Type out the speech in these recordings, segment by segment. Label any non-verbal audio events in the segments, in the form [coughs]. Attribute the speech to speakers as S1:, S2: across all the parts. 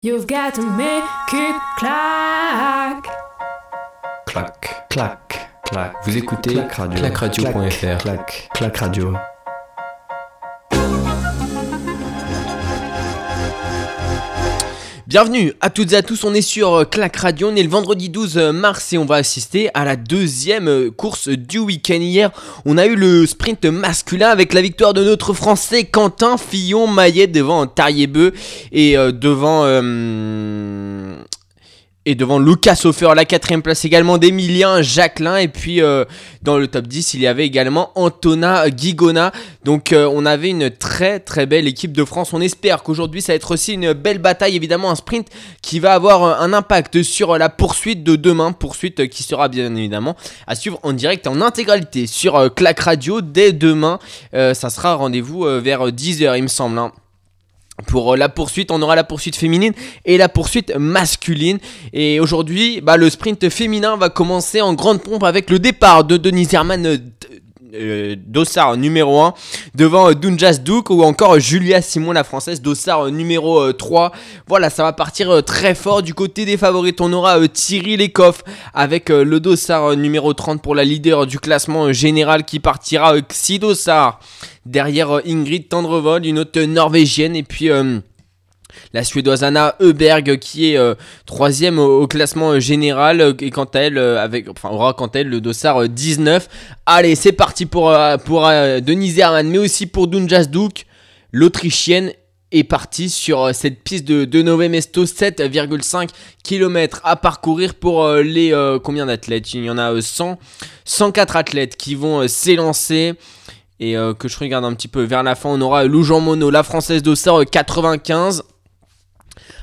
S1: You've got to make it clack.
S2: Clac, clac, clac. Vous écoutez
S3: Clac Radio.
S2: clacradio.fr.
S3: Clac, clac radio.
S4: Bienvenue à toutes et à tous, on est sur euh, Clac Radio, on est le vendredi 12 mars et on va assister à la deuxième euh, course du week-end. Hier, on a eu le sprint masculin avec la victoire de notre français Quentin Fillon-Maillet devant Tariebeu et euh, devant... euh, et devant Lucas Hofer, la quatrième place également d'Emilien Jacquelin. Et puis euh, dans le top 10, il y avait également Antona Guigona. Donc euh, on avait une très très belle équipe de France. On espère qu'aujourd'hui ça va être aussi une belle bataille. Évidemment un sprint qui va avoir un impact sur la poursuite de demain. Poursuite qui sera bien évidemment à suivre en direct en intégralité sur euh, Clac Radio dès demain. Ça sera rendez-vous vers 10h il me semble. hein. Pour euh, la poursuite, on aura la poursuite féminine et la poursuite masculine. Et aujourd'hui, bah, le sprint féminin va commencer en grande pompe avec le départ de Denise Herman euh, Dossard numéro 1 devant euh, Dunjas Duke ou encore Julia Simon la française. Dossard euh, numéro euh, 3 voilà ça va partir euh, très fort du côté des favorites on aura Thierry Lecoff avec le Dossard numéro 30 pour la leader du classement général qui partira Xi Dossard. Derrière Ingrid Tendrevol une autre norvégienne. Et puis euh, la suédoise Anna Heuberg qui est euh, troisième au, au classement euh, général euh, et quant à elle avec aura quant à elle le dossard euh, 19 allez c'est parti pour pour Denise mais aussi pour Dunjas Duke l'autrichienne est partie sur cette piste de, de Nové Mesto 7,5 km à parcourir pour les combien d'athlètes? Il y en a euh, 100 104 athlètes qui vont s'élancer. Et que je regarde un petit peu vers la fin on aura Lou Jean Monod la française dossard euh, 95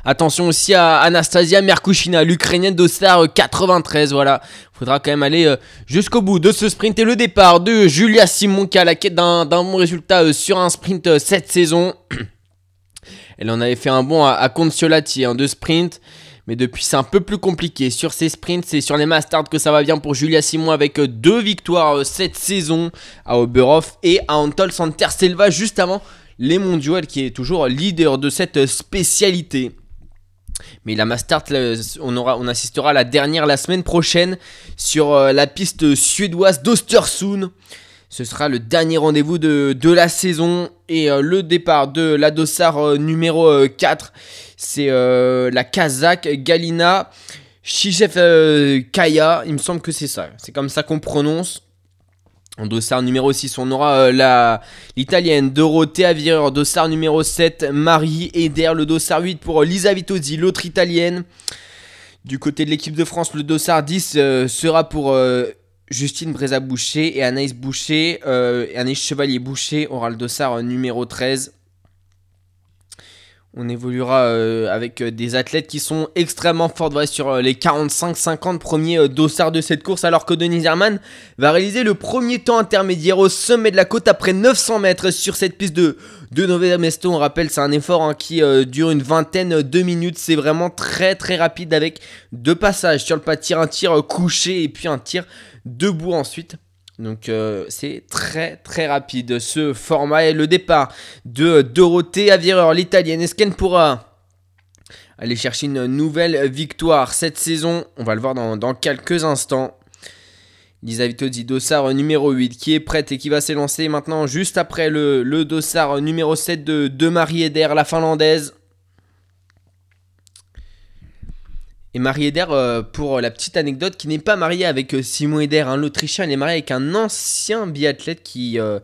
S4: Attention aussi à Anastasia Merkushina, l'Ukrainienne d'Ostar euh, 93. Voilà, faudra quand même aller euh, jusqu'au bout de ce sprint et le départ de Julia Simon qui a la quête d'un bon résultat euh, sur un sprint euh, cette saison. [clears throat] Elle en avait fait un bon à, à Consolati, hein, de sprint. Mais depuis, c'est un peu plus compliqué. Sur ces sprints, c'est sur les Masters que ça va bien pour Julia Simon avec deux victoires cette saison à Oberhof et à Antol Santerselva juste avant les mondiaux. Qui est toujours leader de cette spécialité. Mais la Mastart, on, on assistera la dernière la semaine prochaine sur euh, la piste suédoise d'Ostersund. Ce sera le dernier rendez-vous de, la saison et euh, le départ de la Dossard euh, numéro euh, 4. C'est la Kazakh Galina Shichev euh, Kaya. Il me semble que c'est ça. C'est comme ça qu'on prononce. En dossard numéro 6, on aura euh, la l'italienne Dorothea Vireur, dossard numéro 7, Marie Eder, le dossard 8 pour euh, Lisa Vitozzi, l'autre italienne. Du côté de l'équipe de France, le dossard 10 euh, sera pour Justine Breza-Boucher et Anaïs Boucher. Anaïs Chevalier-Boucher aura le dossard numéro 13. On évoluera euh, avec euh, des athlètes qui sont extrêmement fortes ouais, sur euh, les 45-50 premiers dossards de cette course, alors que Denise Herman va réaliser le premier temps intermédiaire au sommet de la côte après 900 mètres sur cette piste de, de Nové Mesto. On rappelle, c'est un effort hein, qui dure une vingtaine de minutes. C'est vraiment très très rapide avec deux passages sur le pas de tir, un tir couché et puis un tir debout ensuite. Donc euh, c'est très très rapide ce format et le départ de Dorothée Avireur, l'italienne. Est-ce qu'elle pourra aller chercher une nouvelle victoire cette saison? On va le voir dans, quelques instants. Lisa Vitozzi, dossard numéro 8, qui est prête et qui va s'élancer maintenant juste après le, le dossard numéro 7 de, de Marie Eder, la finlandaise. Et Marie Eder, euh, pour la petite anecdote, qui n'est pas mariée avec euh, Simon Eder, hein, l'Autrichien, elle est mariée avec un ancien biathlète qui, euh,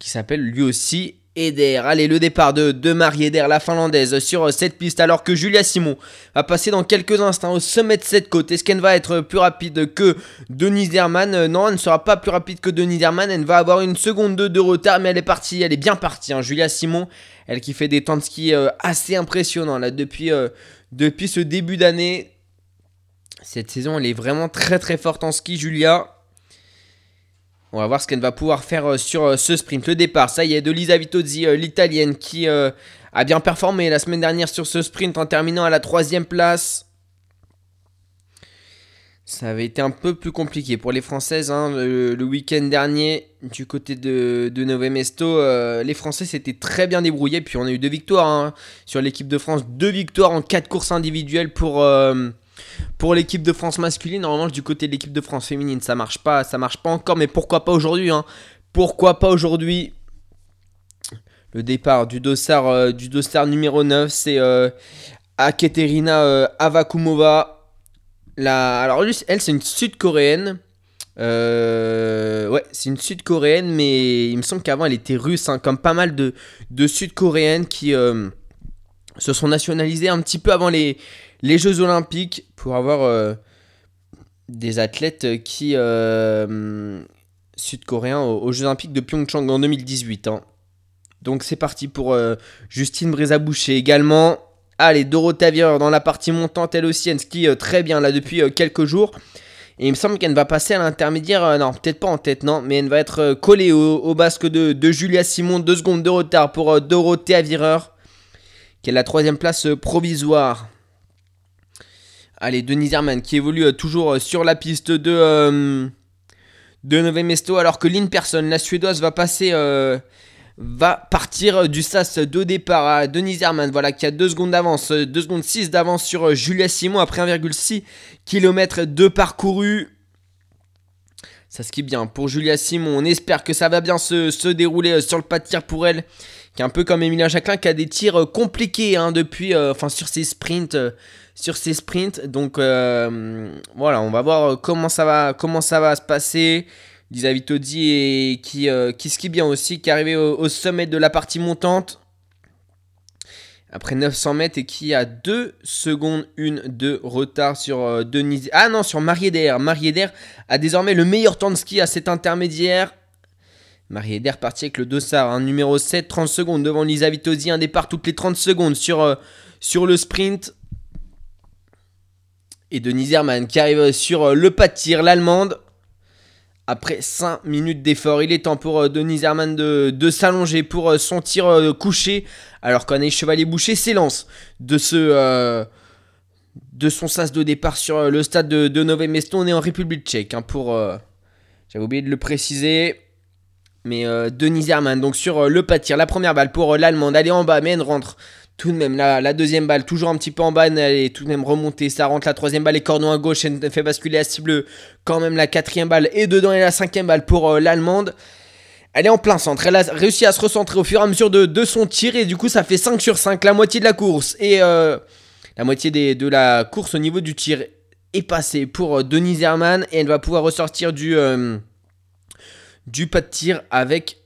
S4: qui s'appelle lui aussi Eder. Allez, le départ de, de Marie Eder, la finlandaise, sur euh, cette piste, alors que Julia Simon va passer dans quelques instants au sommet de cette côte. Est-ce qu'elle va être plus rapide que Denise Herman Euh, Non, elle ne sera pas plus rapide que Denise Herman. Elle va avoir une seconde 2 de retard, mais elle est partie, elle est bien partie. hein. Julia Simon, elle qui fait des temps de ski euh, assez impressionnants là depuis, euh, depuis ce début d'année. Cette saison, elle est vraiment très très forte en ski, Julia. On va voir ce qu'elle va pouvoir faire euh, sur euh, ce sprint. Le départ, ça y est, de Lisa Vitozzi, euh, l'italienne, qui a bien performé la semaine dernière sur ce sprint en terminant à la troisième place. Ça avait été un peu plus compliqué pour les Françaises. hein. Le, week-end dernier, du côté de, de Nové Mesto, euh, les Français s'étaient très bien débrouillés. Puis on a eu deux victoires hein, sur l'équipe de France. Deux victoires en quatre courses individuelles pour, pour l'équipe de France masculine. En revanche, du côté de l'équipe de France féminine, ça marche pas. Ça marche pas encore. Mais pourquoi pas aujourd'hui hein. Pourquoi pas aujourd'hui? Le départ du dossard, euh, du dossard numéro 9, c'est euh, Akaterina euh, Avakumova. La... Alors, elle, c'est une sud-coréenne. Euh, ouais, c'est une sud-coréenne, mais il me semble qu'avant, elle était russe, hein, comme pas mal de, de sud-coréennes qui euh, se sont nationalisées un petit peu avant les, les Jeux Olympiques pour avoir euh, des athlètes qui. euh, sud-coréens aux, Jeux Olympiques de Pyeongchang en 2018. hein. Donc, c'est parti pour euh, Justine Brézaboucher également. Allez, Dorothée Avier dans la partie montante, elle aussi, elle skie très bien là depuis quelques jours. Et il me semble qu'elle va passer à l'intermédiaire, non, peut-être pas en tête, non, mais elle va être collée au, basque de, Julia Simon. Deux secondes de retard pour Dorothée Avireur, qui est la troisième place provisoire. Allez, Denis Herman qui évolue euh, toujours euh, sur la piste de, euh, de alors que Lynn Persson, la suédoise, va passer. va partir du sas de départ à Denis Herman, voilà, qui a 2 secondes d'avance, 2 secondes 6 d'avance sur Julia Simon après 1,6 km de parcouru. Ça skie bien pour Julia Simon. On espère que ça va bien se, dérouler sur le pas de tir pour elle. Qui est un peu comme Emilia Jacquelin, qui a des tirs compliqués hein, depuis, enfin sur ses sprints, sur ses sprints. Donc euh, voilà, on va voir euh, comment ça va, se passer. Qui, euh, qui skie bien aussi, qui est arrivé au, sommet de la partie montante. Après 900 mètres et qui a 2 secondes 1 de retard sur euh, Denise. Ah non, sur Marieder. Marieder a désormais le meilleur temps de ski à cet intermédiaire. Marieder parti avec le dossard, un numéro 7, 30 secondes devant Lisa Vitozzi, un départ toutes les 30 secondes sur le sprint. Et Denise Herman qui arrive sur euh, le pas de tir, l'allemande. Après 5 minutes d'effort, il est temps pour euh, Denise Herman de, s'allonger pour euh, son tir couché. Alors qu'Anaïs Chevalier-Boucher s'élance de son sas de départ sur le stade de, de Nové. On est en République tchèque hein, pour... J'avais oublié de le préciser. Mais euh, Denise Herman, donc sur le pas de tir, la première balle pour l'Allemande, elle est en bas, mais elle rentre tout de même. La, deuxième balle, toujours un petit peu en bas, elle est tout de même remontée, ça rentre. La troisième balle est cordon à gauche, elle fait basculer à cible quand même la quatrième balle. Et dedans, et la cinquième balle pour euh, l'Allemande. Elle est en plein centre, elle a réussi à se recentrer au fur et à mesure de, son tir, et du coup, ça fait 5 sur 5, la moitié de la course. Et euh, la moitié de la course au niveau du tir est passée pour euh, Denise Herman, et elle va pouvoir ressortir du pas de tir avec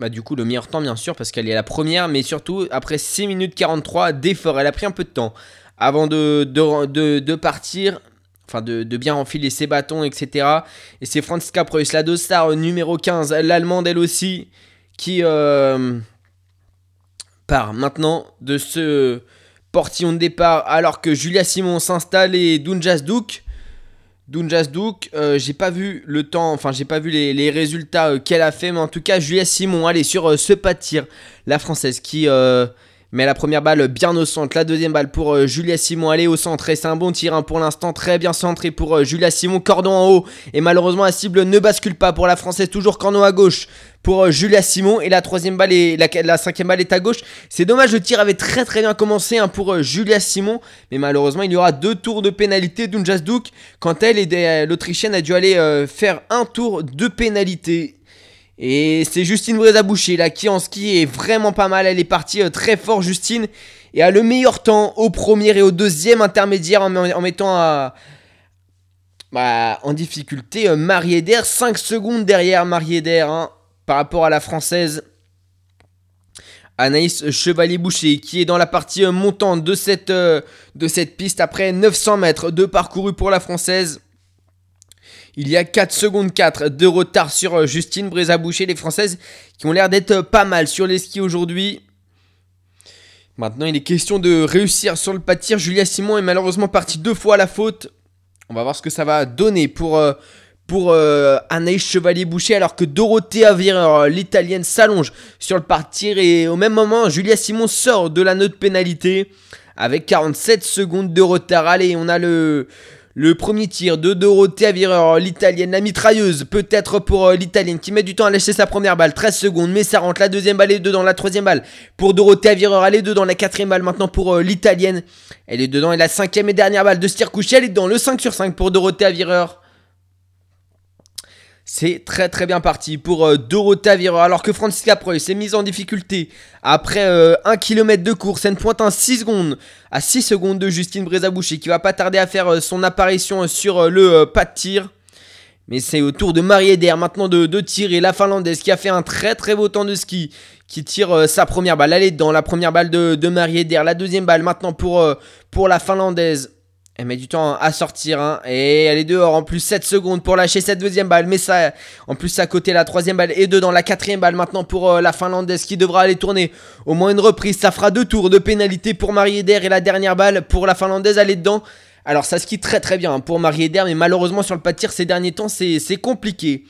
S4: bah, du coup le meilleur temps bien sûr parce qu'elle est la première mais surtout après 6 minutes 43 d'effort elle a pris un peu de temps. Avant de, partir enfin de, bien enfiler ses bâtons etc et c'est Franziska Preuss la dossard numéro 15 l'allemande elle aussi qui euh, part maintenant de ce portillon de départ alors que Julia Simon s'installe et Dunjas Douk Dunjas Douk, euh, j'ai pas vu le temps, enfin j'ai pas vu les, les résultats euh, qu'elle a fait, mais en tout cas Julia Simon, allez sur euh, ce pas de tir, la française qui met la première balle bien au centre, la deuxième balle pour euh, Julia Simon, allez au centre et c'est un bon tir hein, pour l'instant, très bien centré pour euh, Julia Simon, cordon en haut. Et malheureusement la cible ne bascule pas pour la française, toujours cordon à gauche pour euh, Julia Simon. Et la troisième balle et la, cinquième balle est à gauche. C'est dommage, le tir avait très très bien commencé hein, pour Julia Simon, mais malheureusement il y aura deux tours de pénalité. d'Unjas Douk quand elle et l'Autrichienne a dû aller faire un tour de pénalité. Et c'est Justine Brézaboucher là qui en ski est vraiment pas mal. Elle est partie euh, très fort, Justine, et a le meilleur temps au premier et au deuxième intermédiaire en, mettant à, bah, en difficulté euh, Marie Eder. 5 secondes derrière Marie Eder hein, par rapport à la française. Anaïs Chevalier-Boucher qui est dans la partie euh, montante de cette, euh, de cette piste après 900 mètres de parcouru pour la française. Il y a 4 secondes 4 de retard sur euh, Justine Brézaboucher, les françaises qui ont l'air d'être euh, pas mal sur les skis aujourd'hui. Maintenant, il est question de réussir sur le pas de tir. Julia Simon est malheureusement partie deux fois à la faute. On va voir ce que ça va donner pour, euh, pour Anaïs Chevalier-Boucher, alors que Dorothée Avireur, euh, l'italienne, s'allonge sur le pas de tir. Et au même moment, Julia Simon sort de la note pénalité avec 47 secondes de retard. Allez, on a le, Le premier tir de Dorothea Virer, l'italienne, la mitrailleuse, peut-être pour euh, l'italienne qui met du temps à lâcher sa première balle, 13 secondes, mais ça rentre. La deuxième balle est dedans, la troisième balle pour Dorothea Virer, elle est dedans, la quatrième balle maintenant pour euh, l'italienne, elle est dedans, et la cinquième et dernière balle de Stirkouchi, elle est dedans, le 5 sur 5 pour Dorothea Virer. C'est très très bien parti pour euh, Virer alors que Francisca Preuss s'est mise en difficulté après 1 euh, km de course. Elle pointe en 6 secondes à 6 secondes de Justine Brézaboucher qui va pas tarder à faire euh, son apparition sur le pas de tir. Mais c'est au tour de Marie Eder maintenant de, de, tirer la Finlandaise qui a fait un très très beau temps de ski qui tire sa première balle. Elle est dans la première balle de, de Marie Eder. La deuxième balle maintenant pour, pour la Finlandaise. Elle met du temps à sortir hein, et elle est dehors en plus 7 secondes pour lâcher cette deuxième balle. Mais ça, en plus à côté la troisième balle est dedans. La quatrième balle maintenant pour euh, la Finlandaise qui devra aller tourner au moins une reprise. Ça fera deux tours de pénalité pour Marie Eder et la dernière balle pour la Finlandaise elle est dedans. Alors ça skie très très bien hein, pour Marie Eder mais malheureusement sur le pas ces derniers temps c'est compliqué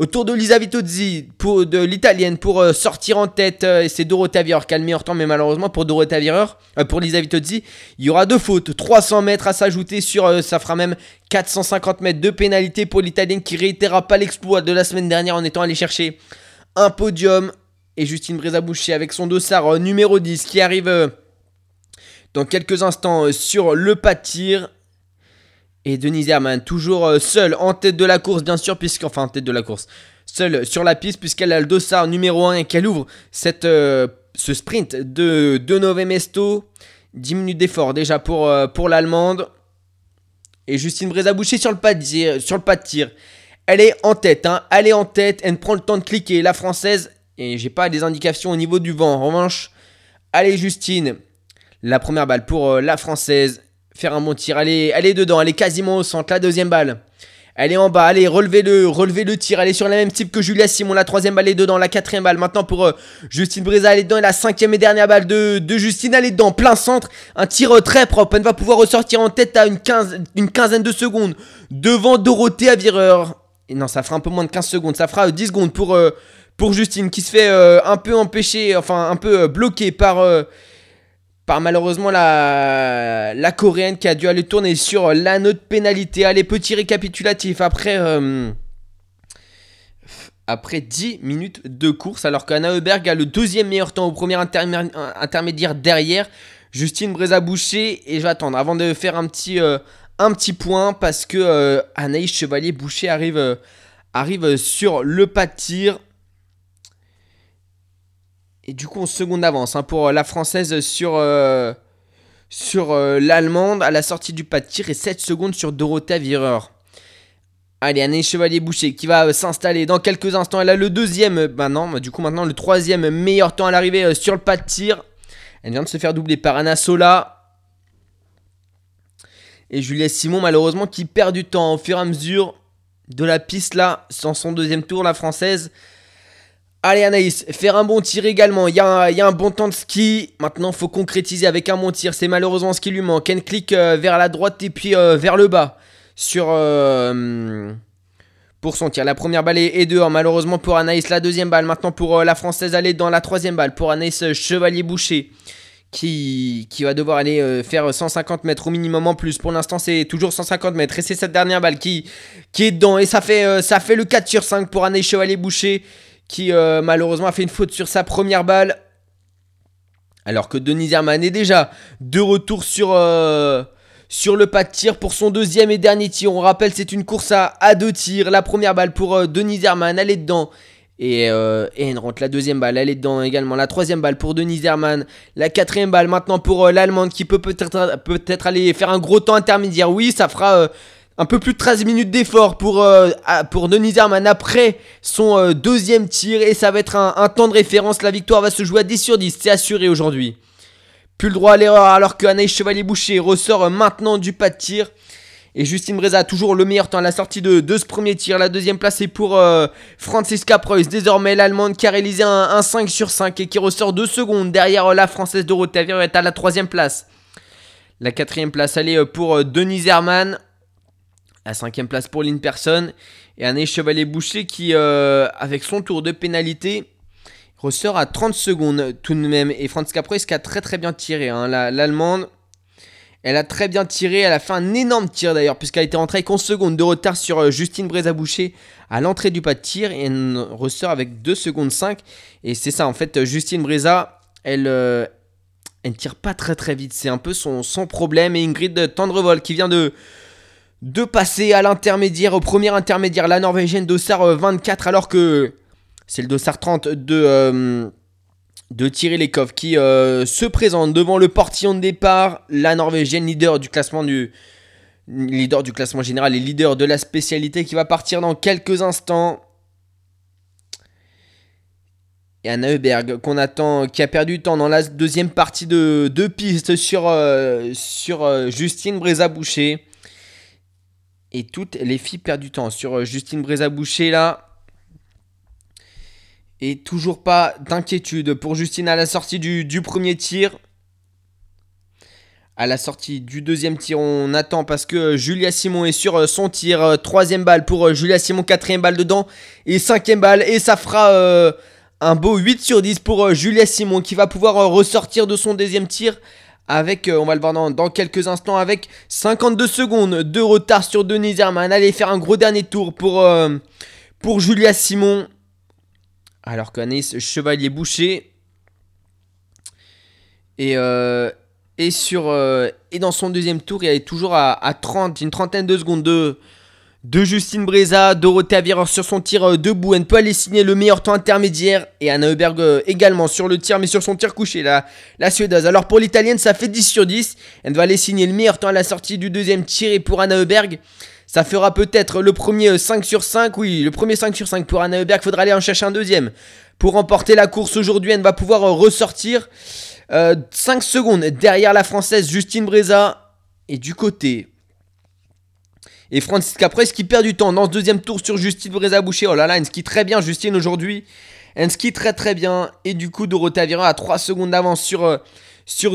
S4: autour de Lisa Vitozzi, pour, de l'italienne, pour euh, sortir en tête. Euh, c'est Dorothea Virer qui a le meilleur temps, mais malheureusement pour Virer, euh, pour Lisa Vitozzi, il y aura deux fautes. 300 mètres à s'ajouter sur, ça fera même 450 mètres de pénalité pour l'italienne qui réitérera pas l'exploit de la semaine dernière en étant allé chercher un podium. Et Justine Brézaboucher avec son dossard numéro 10 qui arrive dans quelques instants sur le pas de tir. Et Denis Herman, toujours euh, seul en tête de la course, bien sûr, puisque, enfin en tête de la course, seule sur la piste, puisqu'elle a le dossard numéro 1 et qu'elle ouvre cette, euh, ce sprint de, de Nove Mesto. 10 minutes d'effort déjà pour, euh, l'Allemande. Et Justine Brézaboucher sur le pas de tir. Sur le pas de. Elle est en tête, hein, elle est en tête, elle prend le temps de cliquer. La française, et j'ai pas des indications au niveau du vent. En revanche, allez Justine, la première balle pour la française faire un bon tir. Elle est, dedans, elle est quasiment au centre. La deuxième balle. Elle est en bas, allez, relevez le, relevez le tir. Elle est sur la même type que Julia Simon. La troisième balle est dedans. La quatrième balle maintenant pour euh, Justine Breza. Elle est dedans. Et la cinquième et dernière balle de, Justine. Elle est dedans, plein centre. Un tir euh, très propre. Elle va pouvoir ressortir en tête à une, quinzaine de secondes. Devant Dorothée Vireur. Et non, ça fera un peu moins de 15 secondes. Ça fera 10 euh, secondes pour, Justine qui se fait un peu empêcher, enfin un peu bloqué par par malheureusement la, la coréenne qui a dû aller tourner sur la note pénalité. Allez, petit récapitulatif après, euh, après 10 minutes de course, alors qu'Anna Heuberg a le deuxième meilleur temps au premier intermédiaire derrière. Justine Bréza-Boucher, et je vais attendre avant de faire un petit, euh, un petit point parce que euh, Anaïs Chevalier-Boucher arrive, arrive sur le pas de tir. Et du coup, on seconde avance hein, pour euh, la française sur, euh, euh, l'allemande à la sortie du pas de tir et 7 secondes sur Dorothea Virer. Allez, Anne Chevalier-Boucher qui va s'installer dans quelques instants. Elle a le deuxième, non, du coup maintenant le troisième meilleur temps à l'arrivée sur le pas de tir. Elle vient de se faire doubler par Anna Sola. Et Juliette Simon malheureusement qui perd du temps au fur et à mesure de la piste là, sans son deuxième tour, la française. Allez Anaïs, faire un bon tir également. Il y, a un, bon temps de ski. Maintenant, faut concrétiser avec un bon tir. C'est malheureusement ce qui lui manque. Elle clique euh, vers la droite et puis euh, vers le bas. Sur. Euh, pour son tir. La première balle est, dehors, malheureusement pour Anaïs. La deuxième balle, maintenant pour la française, est dans la troisième balle. Pour Anaïs Chevalier-Boucher. Qui, qui, va devoir aller faire 150 mètres au minimum en plus. Pour l'instant, c'est toujours 150 mètres. Et c'est cette dernière balle qui, qui est dedans. Et ça fait, ça fait le 4 sur 5 pour Anaïs Chevalier-Boucher qui euh, malheureusement a fait une faute sur sa première balle. Alors que Denis Herman est déjà de retour sur, euh, le pas de tir pour son deuxième et dernier tir. On rappelle, c'est une course à, deux tirs. La première balle pour euh, Denis Herman, elle est dedans. Et, elle rentre la deuxième balle, elle est dedans également. La troisième balle pour Denis Herman. La quatrième balle maintenant pour l'Allemande qui peut peut-être peut aller faire un gros temps intermédiaire. Oui, ça fera un peu plus de 13 minutes d'effort pour, euh, Denis Herman après son euh, deuxième tir. Et ça va être un, temps de référence. La victoire va se jouer à 10 sur 10. C'est assuré aujourd'hui. Plus le droit à l'erreur alors que Anaïs Chevalier-Boucher ressort maintenant du pas de tir. Et Justine Breza toujours le meilleur temps à la sortie de, de ce premier tir. La deuxième place est pour euh, Francisca Preuss. Désormais, l'Allemande qui a réalisé un, 5 sur 5 et qui ressort 2 secondes derrière la Française Dorothée est à la troisième place. La quatrième place, elle est pour Denise Herman. La cinquième place pour Person Et un Chevalier-Boucher qui, euh, avec son tour de pénalité, ressort à 30 secondes tout de même. Et Franz Caprois qui a très très bien tiré. Hein. L'Allemande, Elle a très bien tiré, elle a fait un énorme tir d'ailleurs, puisqu'elle était rentrée avec 11 secondes de retard sur euh, Justine Brézaboucher à l'entrée du pas de tir, et elle ressort avec 2 secondes 5. Et c'est ça, en fait, Justine Breza, elle, euh, elle ne tire pas très très vite, c'est un peu son, son problème. Et Ingrid Tendrevol qui vient de, de passer à l'intermédiaire, au premier intermédiaire, la Norvégienne Dossard 24, alors que c'est le Dossard 30 de de Thierry Lekov qui euh, se présente devant le portillon de départ, la Norvégienne leader du classement du du classement général et leader de la spécialité qui va partir dans quelques instants. Et Anna Heuberg qui a perdu du temps dans la deuxième partie de, deux pistes sur, euh, euh, Justine Brézaboucher. Et toutes les filles perdent du temps sur Justine Brézaboucher là. Et toujours pas d'inquiétude pour Justine à la sortie du, premier tir. À la sortie du deuxième tir, on attend parce que Julia Simon est sur son tir. Troisième balle pour Julia Simon, quatrième balle dedans. Et cinquième balle. Et ça fera euh, un beau 8 sur 10 pour euh, Julia Simon qui va pouvoir euh, ressortir de son deuxième tir. Avec, on va le voir dans, quelques instants, avec 52 secondes de retard sur Denise Herman. Allez faire un gros dernier tour pour, pour Julia Simon. Alors qu'Anaïs Chevalier Boucher et, euh, et, sur, euh, et dans son deuxième tour, il est toujours à, 30, une trentaine de secondes de, de Justine Breza, Dorothée Avireur sur son tir euh, debout. Elle peut aller signer le meilleur temps intermédiaire. Et Anna Heuberg également sur le tir, mais sur son tir couché, la, la Suédoise. Alors pour l'Italienne, ça fait 10 sur 10. Elle va aller signer le meilleur temps à la sortie du deuxième tir. Pour Anna Heuberg, ça fera peut-être le premier 5 sur 5. Oui, le premier 5 sur 5 pour Anna Heuberg. Faudra aller en chercher un deuxième. Pour remporter la course aujourd'hui, elle va pouvoir euh, ressortir 5 euh, secondes derrière la française Justine Breza. Et du côté. Et Francis Capresse qui perd du temps dans ce deuxième tour sur Justine Breza-Boucher. Oh là là, elle très bien, Justine, aujourd'hui. Elle skie très très bien. Et du coup, Dorothée Aviron a 3 secondes d'avance sur, euh,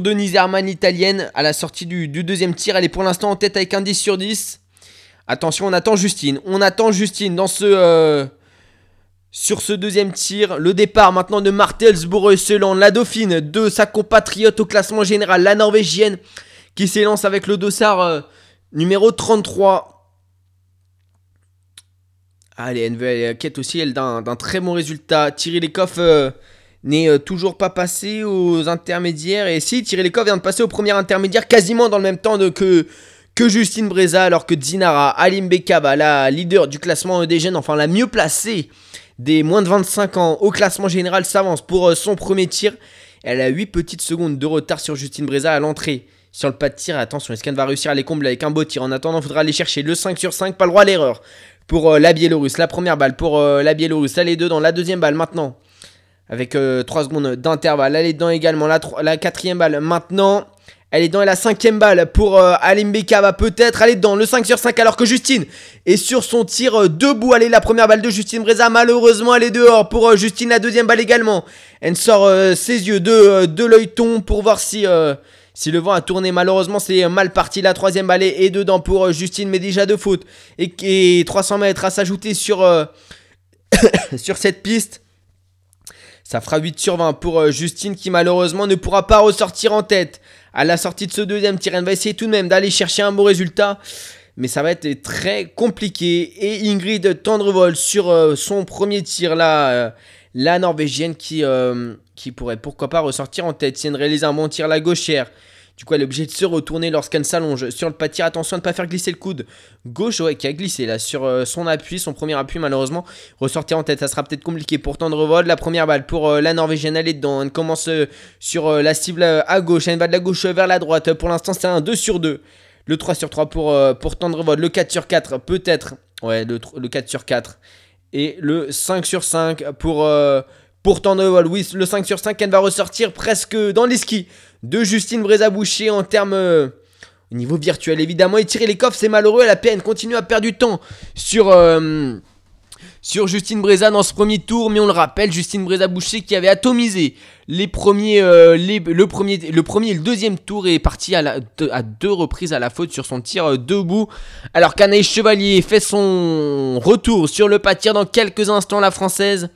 S4: Denise Herman, italienne. À la sortie du, deuxième tir, elle est pour l'instant en tête avec un 10 sur 10. Attention, on attend Justine. On attend Justine dans ce. Euh, sur ce deuxième tir. Le départ maintenant de Martelsbourg selon la dauphine de sa compatriote au classement général, la norvégienne, qui s'élance avec le dossard euh, numéro 33. Allez, elle, elle quête aussi elle d'un très bon résultat. Thierry Lecoff euh, n'est toujours pas passé aux intermédiaires. Et si, Thierry Lecoff vient de passer au premier intermédiaire quasiment dans le même temps que, que Justine Breza, alors que Dinara Alim Bekaba, la leader du classement des jeunes, enfin la mieux placée des moins de 25 ans au classement général, s'avance pour euh, son premier tir. Elle a 8 petites secondes de retard sur Justine Breza à l'entrée. Sur le pas de tir, attention, qu'elle va réussir à les combler avec un beau tir? En attendant, il faudra aller chercher le 5 sur 5, pas le droit à l'erreur. Pour euh, la Biélorusse, la première balle pour euh, la Biélorusse, elle est dedans, la deuxième balle maintenant. Avec 3 secondes d'intervalle, elle est dedans également, la, quatrième balle maintenant. Elle est dans la cinquième balle pour euh, Alim va peut-être aller dedans. Le 5 sur 5 alors que Justine est sur son tir euh, debout. Allez, la première balle de Justine Breza. Malheureusement, elle est dehors pour euh, Justine. La deuxième balle également. Elle sort ses yeux de, de l'œil ton pour voir si, si le vent a tourné. Malheureusement, c'est mal parti. La troisième balle est, dedans pour Justine, mais déjà de faute. Et, et 300 mètres à s'ajouter sur, [coughs] sur cette piste. Ça fera 8 sur 20 pour Justine qui malheureusement ne pourra pas ressortir en tête à la sortie de ce deuxième tir. Elle va essayer tout de même d'aller chercher un bon résultat. Mais ça va être très compliqué. Et Ingrid Tendrevol sur euh, son premier tir là. La Norvégienne qui, euh, qui pourrait pourquoi pas ressortir en tête si elle réalise un bon tir la gauchère. Du coup, elle est obligée de se retourner lorsqu'elle s'allonge sur le pas. Attention à ne pas faire glisser le coude gauche, ouais, qui a glissé là sur euh, son appui, son premier appui malheureusement. Ressortir en tête, ça sera peut-être compliqué pour Tendrevod. La première balle pour euh, la Norvégienne, elle est dedans. Elle commence sur la cible à gauche. Elle va de la gauche vers la droite. Pour l'instant, c'est un 2 sur 2. Le 3 sur 3 pour, pour Tendrevod. Le 4 sur 4, peut-être. Ouais, le, le 4 sur 4. Et le 5 sur 5 pour. Oui, le 5 sur 5, elle va ressortir presque dans les skis de Justine Brézaboucher en termes euh, au niveau virtuel. Évidemment, et tirer les coffres, c'est malheureux. Elle a peine continue à perdre du temps sur, euh, sur Justine Breza dans ce premier tour. Mais on le rappelle, Justine Brézaboucher qui avait atomisé les premiers, euh, le, premier, le premier et le deuxième tour est parti à, deux reprises à la faute sur son tir debout. Alors qu'Anaïs Chevalier fait son retour sur le pas tir dans quelques instants, la française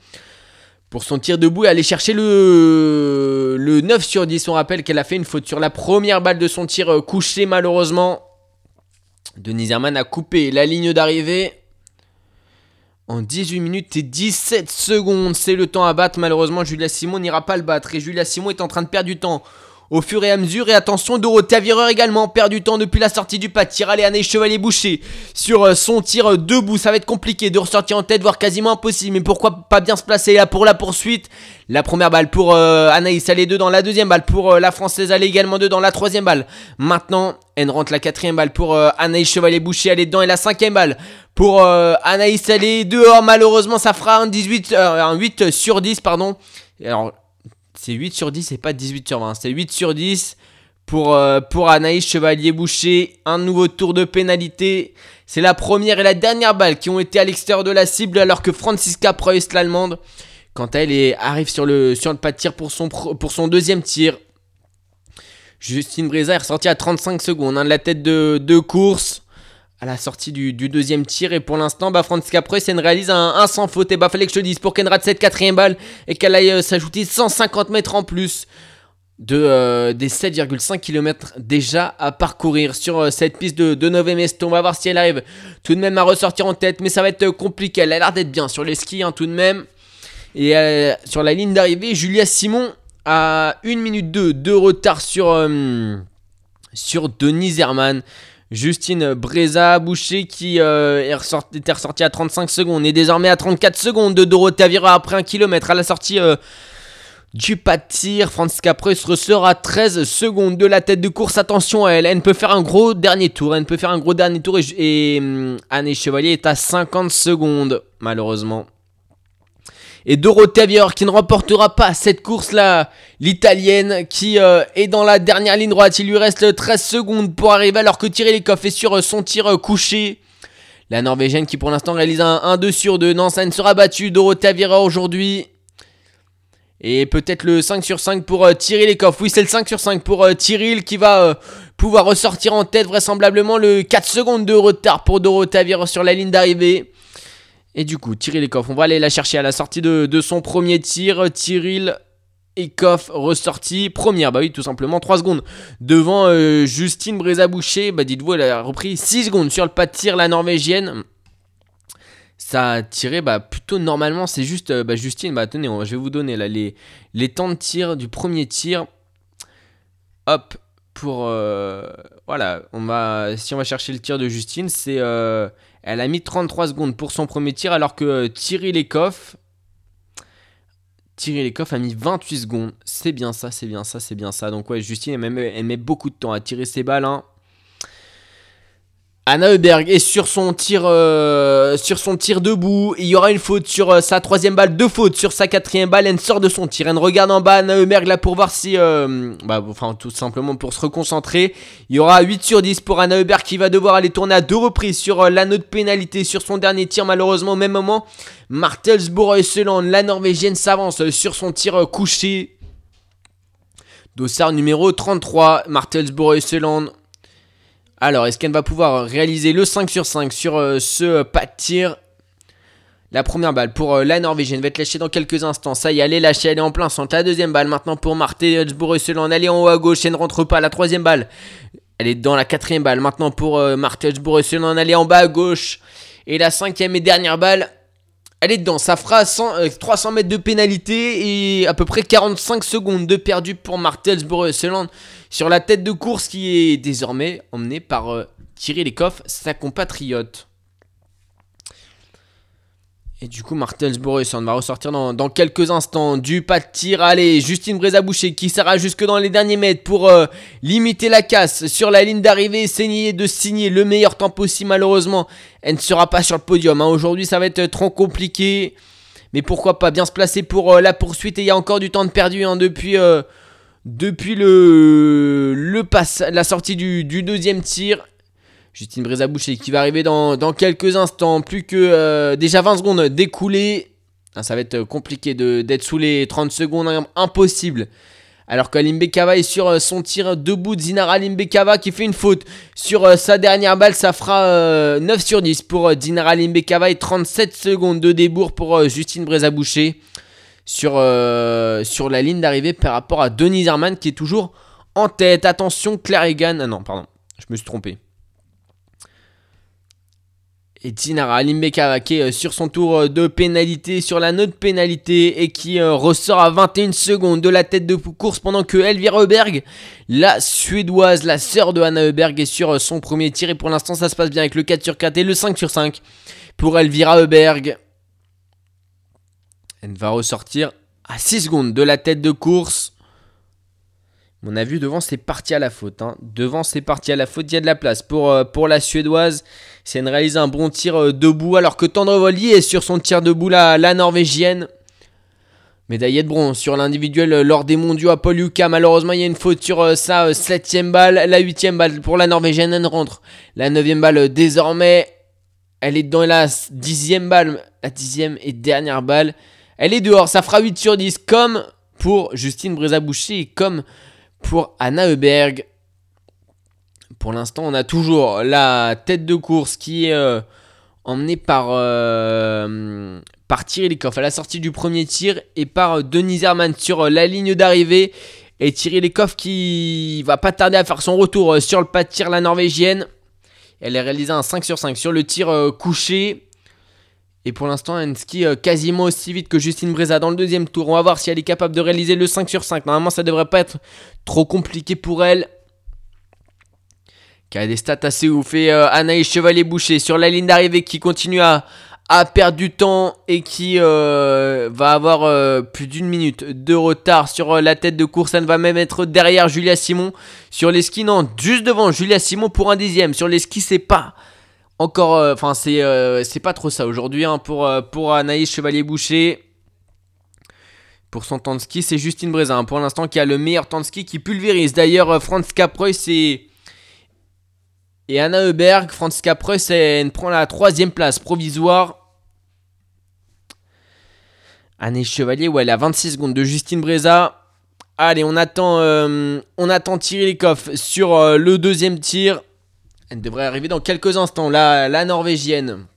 S4: pour son tir debout et aller chercher le, le 9 sur 10. On rappelle qu'elle a fait une faute sur la première balle de son tir euh, couché malheureusement. Denise Herman a coupé la ligne d'arrivée. En 18 minutes et 17 secondes, c'est le temps à battre. Malheureusement, Julia Simon n'ira pas le battre. Et Julia Simon est en train de perdre du temps au fur et à mesure. Et attention, Dorothée Avireur également perd du temps depuis la sortie du pas de tir. Allez, Chevalier Boucher sur euh, son tir euh, debout. Ça va être compliqué de ressortir en tête, voire quasiment impossible. Mais pourquoi pas bien se placer là pour la poursuite? La première balle pour euh, Anaïs, elle est dedans. La deuxième balle pour la Française, elle est également dedans. La troisième balle. Maintenant, elle rentre la quatrième balle pour Anaïs Chevalier Boucher, elle est dedans. Et la cinquième balle pour Anaïs, elle dehors. Malheureusement, ça fera un, 18, un 8 sur 10, pardon. Alors, c'est 8 sur 10 et pas 18 sur 20. C'est 8 sur 10 pour, euh, pour Anaïs Chevalier-Boucher. Un nouveau tour de pénalité. C'est la première et la dernière balle qui ont été à l'extérieur de la cible alors que Franziska Preuss, l'allemande, quand elle arrive sur le, sur le pas de tir pour son, pour son deuxième tir. Justine Breza est ressortie à 35 secondes hein, de la tête de, de course à la sortie du, deuxième tir. Et pour l'instant, bah, Franziska Preussen réalise un, sans faute. Et bah, fallait que je te dise pour qu'elle rate cette quatrième balle et qu'elle aille euh, s'ajouter 150 mètres en plus de, euh, des 7,5 km déjà à parcourir sur euh, cette piste de, de. On va voir si elle arrive tout de même à ressortir en tête. Mais ça va être compliqué. Elle a l'air d'être bien sur les skis hein, tout de même. Et sur la ligne d'arrivée, Julia Simon a 1 minute 2 de retard sur, sur Denise Herman. Justine Breza-Boucher qui euh, est était ressortie à 35 secondes et désormais à 34 secondes de Dorothée Avira après un kilomètre à la sortie euh, du pas de tir. Ressort à 13 secondes de la tête de course. Attention à elle, elle peut faire un gros dernier tour. Elle peut faire un gros dernier tour et, et hum, Anne Chevalier est à 50 secondes malheureusement et Dorothée Avior qui ne remportera pas cette course-là. L'italienne qui euh, est dans la dernière ligne droite. Il lui reste 13 secondes pour arriver alors que Thierry Lecoff est sur euh, son tir euh, couché. La Norvégienne qui pour l'instant réalise un 1-2 sur 2. Non, ça ne sera battu. Dorothée Aviera aujourd'hui. Et peut-être le 5 sur 5 pour Thierry Lecoff. Oui, c'est le 5 sur 5 pour Thierry qui va pouvoir ressortir en tête vraisemblablement le 4 secondes de retard pour Dorothée Aviera sur la ligne d'arrivée. Et du coup, Tyrell Ekoff, on va aller la chercher à la sortie de, son premier tir. Tyrell Ekoff ressorti. Première, bah oui, tout simplement, 3 secondes. Devant euh, Justine Brézaboucher, bah dites-vous, elle a repris 6 secondes sur le pas de tir, la norvégienne. Ça a tiré, bah plutôt normalement, c'est juste, euh, bah Justine, bah tenez, je vais vous donner là les, les temps de tir du premier tir. Hop, pour euh, voilà, on va si on va chercher le tir de Justine, c'est elle a mis 33 secondes pour son premier tir alors que euh, Thierry Lecoff Thierry Lecoff a mis 28 secondes. C'est bien ça, c'est bien ça, c'est bien ça. Donc ouais, Justine, elle met, elle met beaucoup de temps à tirer ses balles. Hein. Anna Heuberg est sur son tir, euh, sur son tir debout. Il y aura une faute sur euh, sa troisième balle, deux fautes sur sa quatrième balle. Elle sort de son tir. Elle regarde en bas Anna Heuberg là pour voir si, euh, bah, enfin tout simplement pour se reconcentrer. Il y aura 8 sur 10 pour Anna Heuberg qui va devoir aller tourner à deux reprises sur l'anneau de pénalité sur son dernier tir malheureusement au même moment. Martelsborough la Norvégienne s'avance sur son tir couché. Dossard numéro 33, Martelsborough alors, est-ce qu'elle va pouvoir réaliser le 5 sur 5 sur euh, ce pas de tir? La première balle pour euh, la Norvégienne va être lâchée dans quelques instants. Ça y est, elle est lâchée, elle est en plein centre. La deuxième balle maintenant pour Marthe Helsbourg-Russeland. Elle est en haut à gauche, elle ne rentre pas. La troisième balle, elle est dans la quatrième balle. Maintenant pour euh, Marthe. Elle est en bas à gauche. Et la cinquième et dernière balle, elle est dedans. Ça fera 300 mètres de pénalité et à peu près 45 secondes de perdu pour Marthe Helsbourg-Russeland sur la tête de course qui est désormais emmenée par euh, Thierry Lecoff, sa compatriote. Et du coup, Martelsborough on va ressortir dans, quelques instants du pas de tir. Allez, Justine Brézaboucher qui sera jusque dans les derniers mètres pour euh, limiter la casse sur la ligne d'arrivée. Essayer de signer le meilleur temps possible, malheureusement. Elle ne sera pas sur le podium. Hein. Aujourd'hui, ça va être trop compliqué. Mais pourquoi pas bien se placer pour euh, la poursuite. Et il y a encore du temps de perdu hein, depuis depuis le, le la sortie du, deuxième tir. Justine Brézaboucher qui va arriver dans, quelques instants. Plus que euh, déjà 20 secondes découlées. Ah, ça va être compliqué d'être sous les 30 secondes. Impossible. Alors que Limbekava est sur euh, son tir debout de Zinara Limbekava qui fait une faute sur euh, sa dernière balle. Ça fera 9 sur 10 pour Dinara Limbekava et 37 secondes de débours pour Justine Brézaboucher sur, euh, sur la ligne d'arrivée par rapport à Denis Herman qui est toujours en tête. Attention, Claire Egan. Ah non, pardon, je me suis trompé. Et Tinara Limbeka qui est sur son tour de pénalité, sur la note pénalité, et qui euh, ressort à 21 secondes de la tête de course pendant que Elvira Heuberg, la suédoise, la sœur de Anna Heuberg, est sur son premier tir. Et pour l'instant, ça se passe bien avec le 4 sur 4 et le 5 sur 5 pour Elvira Heuberg. Elle va ressortir à 6 secondes de la tête de course. On a vu devant c'est parti à la faute. Hein. Devant c'est parti à la faute. Il y a de la place pour, euh, la Suédoise. C'est une réalise un bon tir euh, debout alors que Tendrevoli est sur son tir debout la, la Norvégienne. Médaillé de bronze sur l'individuel euh, lors des mondiaux à Paul Malheureusement, il y a une faute sur sa septième balle. La huitième balle pour la Norvégienne, elle rentre. La neuvième balle désormais, elle est dans la dixième balle. La dixième et dernière balle. Elle est dehors. Ça fera 8 sur 10 comme pour Justine Brézaboucher et comme pour Anna Heuberg. Pour l'instant, on a toujours la tête de course qui est euh, emmenée par, euh, par Thierry Lecoff à la sortie du premier tir et par Denis Herman sur la ligne d'arrivée. Et Thierry Lecoff qui va pas tarder à faire son retour sur le pas de tir, la norvégienne. Elle a réalisé un 5 sur 5 sur le tir euh, couché. Et pour l'instant, elle skie quasiment aussi vite que Justine Breza dans le deuxième tour. On va voir si elle est capable de réaliser le 5 sur 5. Normalement, ça devrait pas être trop compliqué pour elle. Qui a des stats assez ouf. Et euh, Anaïs Chevalier-Boucher sur la ligne d'arrivée qui continue à, perdre du temps et qui euh, va avoir euh, plus d'une minute de retard sur la tête de course. Elle va même être derrière Julia Simon sur les skis. Non, juste devant Julia Simon pour un dixième. Sur les skis, c'est pas encore, euh, enfin, c'est, euh, c'est pas trop ça aujourd'hui hein, pour, euh, pour Anaïs Chevalier-Boucher. Pour son temps de ski, c'est Justine Brézin pour l'instant qui a le meilleur temps de ski qui pulvérise. D'ailleurs, Franz Capreuss et, et Anna Heuberg. Franz Capreuss elle prend la troisième place provisoire. Anaïs Chevalier, ouais, elle a 26 secondes de Justine Breza. Allez, on attend, on attend Thierry Lecoff sur le deuxième tir. Elle devrait arriver dans quelques instants, la, la Norvégienne.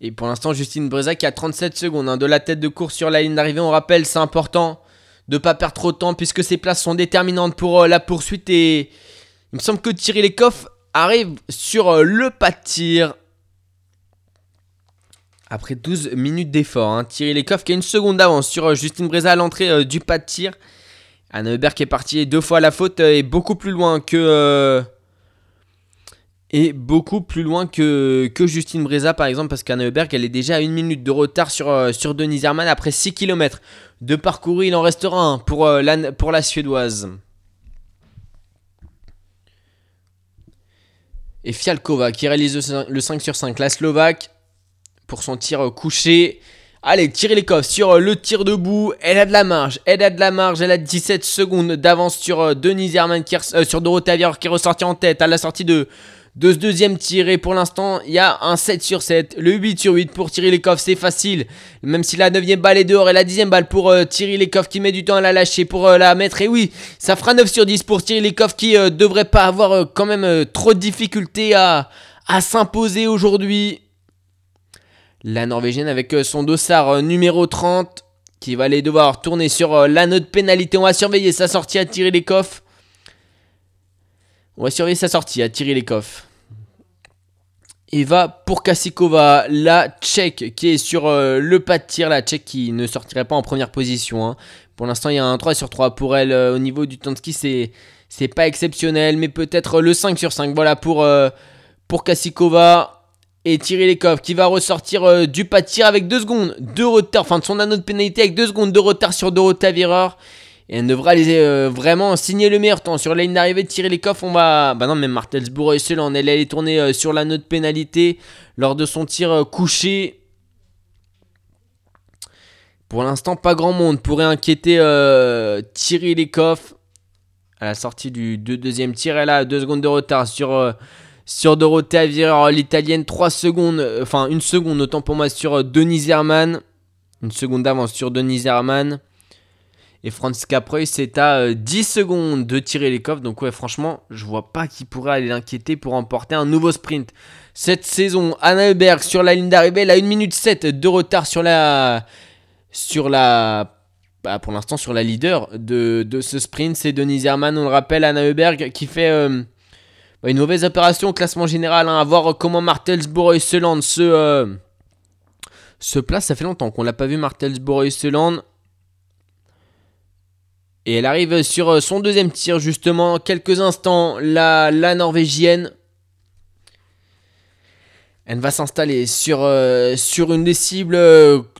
S4: Et pour l'instant, Justine Breza qui a 37 secondes hein, de la tête de course sur la ligne d'arrivée. On rappelle, c'est important de ne pas perdre trop de temps puisque ces places sont déterminantes pour euh, la poursuite. Et il me semble que Thierry Lecoff arrive sur euh, le pas de tir. Après 12 minutes d'effort, hein. Thierry Lecoff qui a une seconde d'avance sur euh, Justine Breza à l'entrée du pas de tir. Anne Hubert est parti deux fois à la faute est beaucoup plus loin que. et euh, beaucoup plus loin que, Justine Breza par exemple parce qu'Anne Hubert elle est déjà à une minute de retard sur, euh, sur Denise après 6 km de parcours il en restera un pour, euh, la, pour la Suédoise. Et Fialkova qui réalise le 5 sur 5, la Slovaque pour son tir couché. Allez, les coffres sur euh, le tir debout. Elle a de la marge. Elle a de la marge. Elle a 17 secondes d'avance sur euh, Denise Herman, qui, euh, sur Dorothée qui est ressortie en tête à la sortie de, de ce deuxième tir. Et pour l'instant, il y a un 7 sur 7. Le 8 sur 8 pour tirer les coffres, c'est facile. Même si la 9 balle est dehors et la 10 balle pour tirer les coffres qui met du temps à la lâcher pour la mettre. Et oui, ça fera 9 sur 10 pour les coffres qui devrait pas avoir quand même trop de difficultés à, à s'imposer aujourd'hui. La Norvégienne avec euh, son dossard euh, numéro 30 qui va aller devoir tourner sur euh, la note pénalité. On va surveiller sa sortie à tirer les coffres. On va surveiller sa sortie à tirer les coffres. Et va pour Kasikova, la Tchèque qui est sur le pas de tir. La Tchèque qui ne sortirait pas en première position. Hein. Pour l'instant, il y a un 3 sur 3 pour elle. au niveau du temps de ski, c'est, pas exceptionnel. Mais peut-être le 5 sur 5. Voilà pour, pour Kasikova et Thierry Lekov qui va ressortir euh, du pas de tir avec 2 secondes de retard, enfin de son anneau de pénalité avec 2 secondes de retard sur Dorota Vireur. Et elle devra aller euh, vraiment signer le meilleur temps. Sur la ligne d'arrivée de Thierry Lekov, on va. Bah non, même Martelsbourg et seul, elle allait tourner euh, sur l'anneau de pénalité lors de son tir couché. Pour l'instant, pas grand monde pourrait inquiéter Thierry Lekov. À la sortie du deuxième tir, elle a 2 secondes de retard sur sur Dorothée Avier, l'italienne, 3 secondes, euh, enfin une seconde autant pour moi sur euh, Denise Herman. Une seconde d'avance sur Denise Herman. Et Franz Capreuil, c'est à euh, 10 secondes de tirer les coffres. Donc ouais, franchement, je vois pas qui pourrait aller l'inquiéter pour remporter un nouveau sprint. Cette saison, Anna Heuberg sur la ligne d'arrivée, elle a 1 minute 7 de retard sur la... Sur la bah, pour l'instant sur la leader de, ce sprint, c'est Denise Herman, on le rappelle, Anna Heuberg qui fait euh, une mauvaise opération au classement général, hein, à voir comment Martelsborough et Seland se, euh, se place. Ça fait longtemps qu'on l'a pas vu Martelsborough et Seland. Et elle arrive sur euh, son deuxième tir justement, quelques instants, la, la Norvégienne. Elle va s'installer sur, euh, une des cibles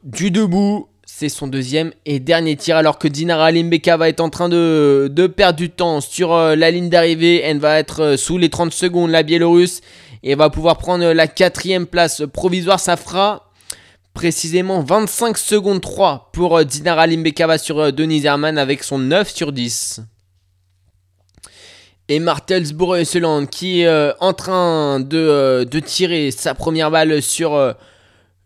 S4: du debout. C'est son deuxième et dernier tir alors que Dinara Limbeka va être en train de, perdre du temps sur euh, la ligne d'arrivée. Elle va être euh, sous les 30 secondes, la Biélorusse. Et va pouvoir prendre la quatrième place provisoire. Ça fera précisément 25 secondes 3 pour euh, Dinara Limbekava sur euh, Denise Herman avec son 9 sur 10. Et Martelsborough Seland qui est euh, en train de, euh, tirer sa première balle sur euh,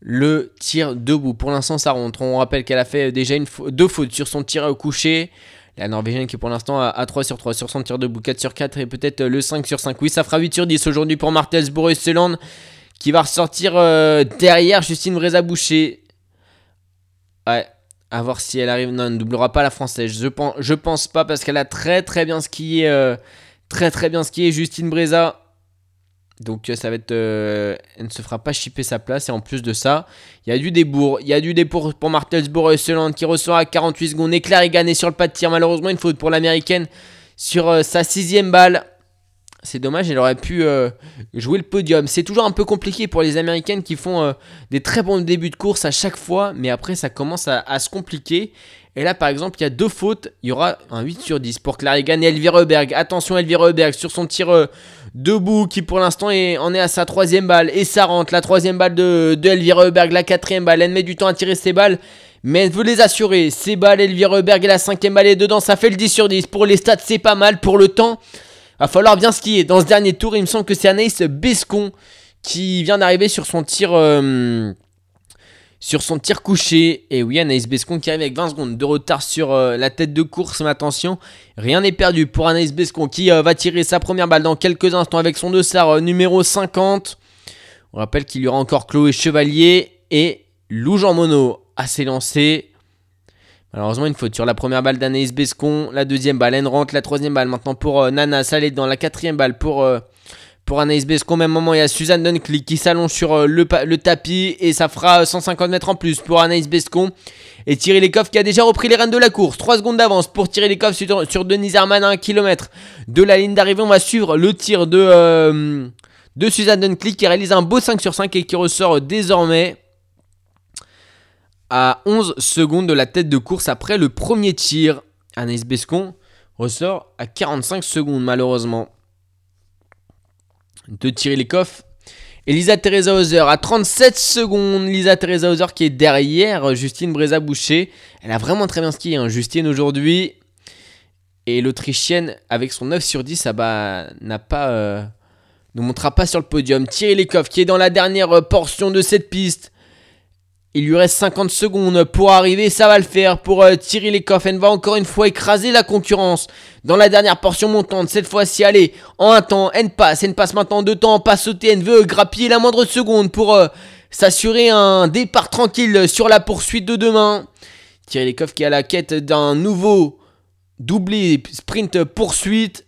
S4: le tir debout. Pour l'instant, ça rentre. On rappelle qu'elle a fait déjà une deux fautes sur son tir au coucher. La Norvégienne qui est pour l'instant à, à 3 sur 3 sur son tir debout, 4 sur 4 et peut-être euh, le 5 sur 5. Oui, ça fera 8 sur 10 aujourd'hui pour Martelsborough Seland qui va ressortir euh, derrière Justine Vreza-Boucher. Ouais, à voir si elle arrive. Non, elle ne doublera pas la française. Je pense, je pense pas parce qu'elle a très très bien skié. euh, très très bien skié Justine Breza. Donc euh, ça va être. euh, elle ne se fera pas chipper sa place. Et en plus de ça, il y a du débours. Il y a du débours pour Martelsborough Seland qui ressort à 48 secondes. Éclair est gagné sur le pas de tir. Malheureusement, une faute pour l'américaine sur euh, sa sixième balle. C'est dommage, elle aurait pu jouer le podium. C'est toujours un peu compliqué pour les américaines qui font des très bons débuts de course à chaque fois, mais après ça commence à se compliquer. Et là, par exemple, il y a deux fautes. Il y aura un 8 sur 10 pour Clarigan et Elvira Heuberg. Attention, Elvira Heuberg sur son tir euh, debout qui pour l'instant en est à sa troisième balle. Et ça rentre. La troisième balle de, de Heuberg, la quatrième balle. Elle met du temps à tirer ses balles. Mais elle veut les assurer. Ses balles, Elvira Heuberg et la cinquième balle est dedans. Ça fait le 10 sur 10. Pour les stats, c'est pas mal. Pour le temps, va falloir bien skier. Dans ce dernier tour, il me semble que c'est Anaïs Bescon qui vient d'arriver sur son tir. euh, sur son tir couché. Et oui, Anaïs Bescon qui arrive avec 20 secondes de retard sur euh, la tête de course. Mais attention, rien n'est perdu pour Anaïs Bescon qui euh, va tirer sa première balle dans quelques instants avec son dossard euh, numéro 50. On rappelle qu'il y aura encore Chloé Chevalier et Lou Jean Monod à s'élancer. Malheureusement, une faute sur la première balle d'Anaïs Bescon. La deuxième balle, elle rentre. La troisième balle maintenant pour Nana Salé dans la quatrième balle pour, pour Anaïs Bescon. Au même moment, il y a Suzanne Dunclick qui s'allonge sur euh, le, tapis et ça fera euh, 150 mètres en plus pour Anaïs Bescon. Et Thierry Lecoff qui a déjà repris les rênes de la course. 3 secondes d'avance pour Thierry Lecoff sur, sur Denise Herman à 1 km de la ligne d'arrivée. On va suivre le tir de, euh, de Suzanne Dunclick qui réalise un beau 5 sur 5 et qui ressort désormais à 11 secondes de la tête de course après le premier tir. Anaïs Bescon ressort à 45 secondes malheureusement de Thierry Lecoff. Et Lisa Teresa Hauser à 37 secondes. Lisa Teresa Hauser qui est derrière Justine Breza-Boucher. Elle a vraiment très bien skié, hein, Justine, aujourd'hui. Et l'Autrichienne, avec son 9 sur 10, ah bah, n'a pas, euh, ne montera pas sur le podium. Thierry Lecoff qui est dans la dernière euh, portion de cette piste. Il lui reste 50 secondes pour arriver, ça va le faire pour euh, Thierry. Elle va encore une fois écraser la concurrence dans la dernière portion montante. Cette fois-ci, allez, en un temps, elle passe, elle passe maintenant en deux temps, pas sauter, elle veut grappiller la moindre seconde pour euh, s'assurer un départ tranquille sur la poursuite de demain. Thierry Lecoff qui est à la quête d'un nouveau doublé sprint poursuite.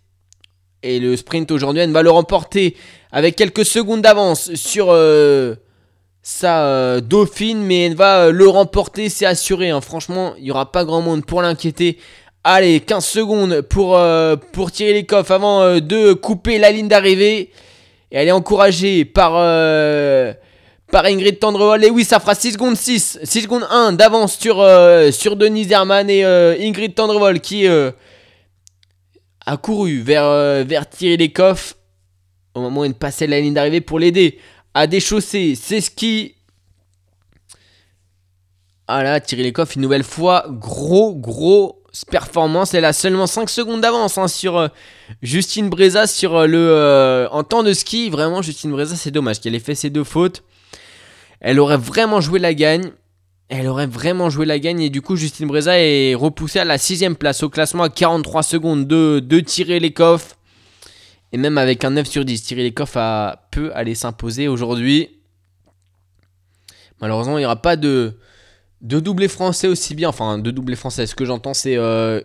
S4: Et le sprint aujourd'hui, elle va le remporter avec quelques secondes d'avance sur... euh, sa euh, Dauphine, mais elle va euh, le remporter, c'est assuré. hein. Franchement, il n'y aura pas grand monde pour l'inquiéter. Allez, 15 secondes pour, euh, pour tirer les coffres avant de couper la ligne d'arrivée. Et elle est encouragée par, Ingrid Tendrevol. Et oui, ça fera 6 secondes 6, 6 secondes 1 d'avance sur, sur Denise Herman et Ingrid Tendrevol qui a couru vers, vers Thierry Lecoff au moment où elle passait la ligne d'arrivée pour l'aider à déchausser ses skis. Ah là, Thierry Lecoff, une nouvelle fois, gros, gros performance. Elle a seulement 5 secondes d'avance hein, sur euh, Justine Breza sur euh, le, euh, en temps de ski. Vraiment, Justine Breza, c'est dommage qu'elle ait fait ces deux fautes. Elle aurait vraiment joué la gagne. Elle aurait vraiment joué la gagne et du coup Justine Breza est repoussée à la sixième place au classement à 43 secondes de, de tirer les coffres. Et même avec un 9 sur 10, tirer les coffres a peu aller s'imposer aujourd'hui. Malheureusement, il n'y aura pas de, de doublé français aussi bien. Enfin, de doublé français. Ce que j'entends, c'est euh,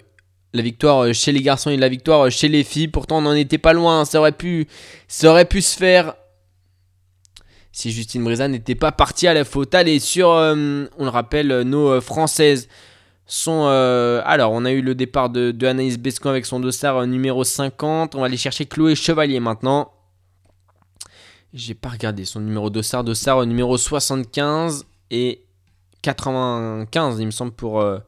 S4: la victoire chez les garçons et la victoire chez les filles. Pourtant, on n'en était pas loin. Ça aurait pu, ça aurait pu se faire si Justine Breza n'était pas partie à la faute. Allez, sur, euh, on le rappelle, nos euh, françaises sont. alors, on a eu le départ de, Anaïs Bescon avec son dossard numéro 50. On va aller chercher Chloé Chevalier maintenant. J'ai pas regardé son numéro dossard. Dossard numéro 75 et 95, il me semble, pour, euh,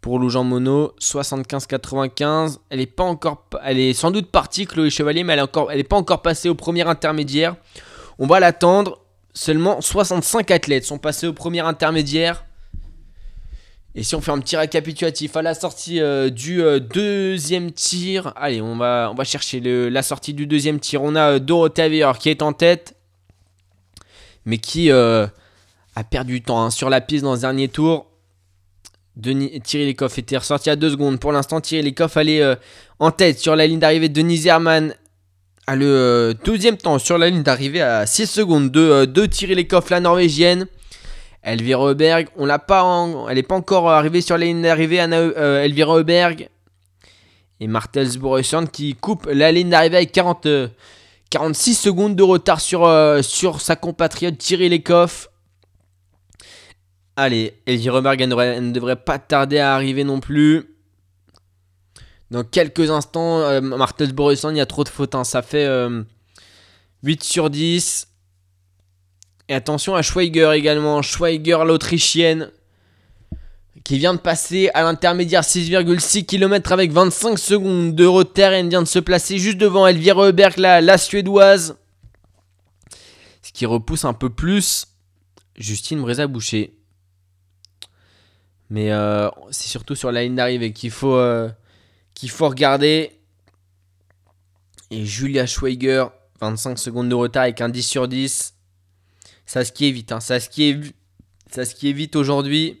S4: pour Loujean Mono. 75-95. Elle est. Elle est sans doute partie, Chloé Chevalier, mais elle est pas encore passée au premier intermédiaire. On va l'attendre. Seulement 65 athlètes sont passés au premier intermédiaire. Et si on fait un petit récapitulatif à la sortie euh, du euh, deuxième tir, allez, on va, on va chercher la sortie du deuxième tir. On a Dorothée qui est en tête, mais qui a perdu du temps hein. sur la piste dans ce dernier tour. Denis, Thierry Lecoff était ressorti à 2 secondes. Pour l'instant, Thierry Lecoff allait euh, en tête sur la ligne d'arrivée. Denis Zerman a le euh, deuxième temps sur la ligne d'arrivée à 6 secondes de, euh, de Thierry Lecoff, la norvégienne. Elvira Heuberg, on l'a pas elle n'est pas encore arrivée sur la ligne d'arrivée. Elvira Heuberg et Martels Borusson qui coupe la ligne d'arrivée avec 40, 46 secondes de retard sur, sur sa compatriote Thierry Lecoff. Allez, Elvie Reberg ne devrait pas tarder à arriver non plus. Dans quelques instants, euh, Martels il y a trop de fautes. Hein. Ça fait 8 euh, sur 10. Et attention à Schweiger également. Schweiger, l'Autrichienne, qui vient de passer à l'intermédiaire 6,6 km avec 25 secondes de retard. Elle vient de se placer juste devant Elvire Reberg, la, la Suédoise. Ce qui repousse un peu plus Justine Breza-Boucher. Mais euh, c'est surtout sur la ligne d'arrivée qu'il faut, euh, qu'il faut regarder. Et Julia Schweiger, 25 secondes de retard avec un 10 sur 10. Ça se qui est vite. Hein. Ça, se qui est, ça se qui est vite aujourd'hui.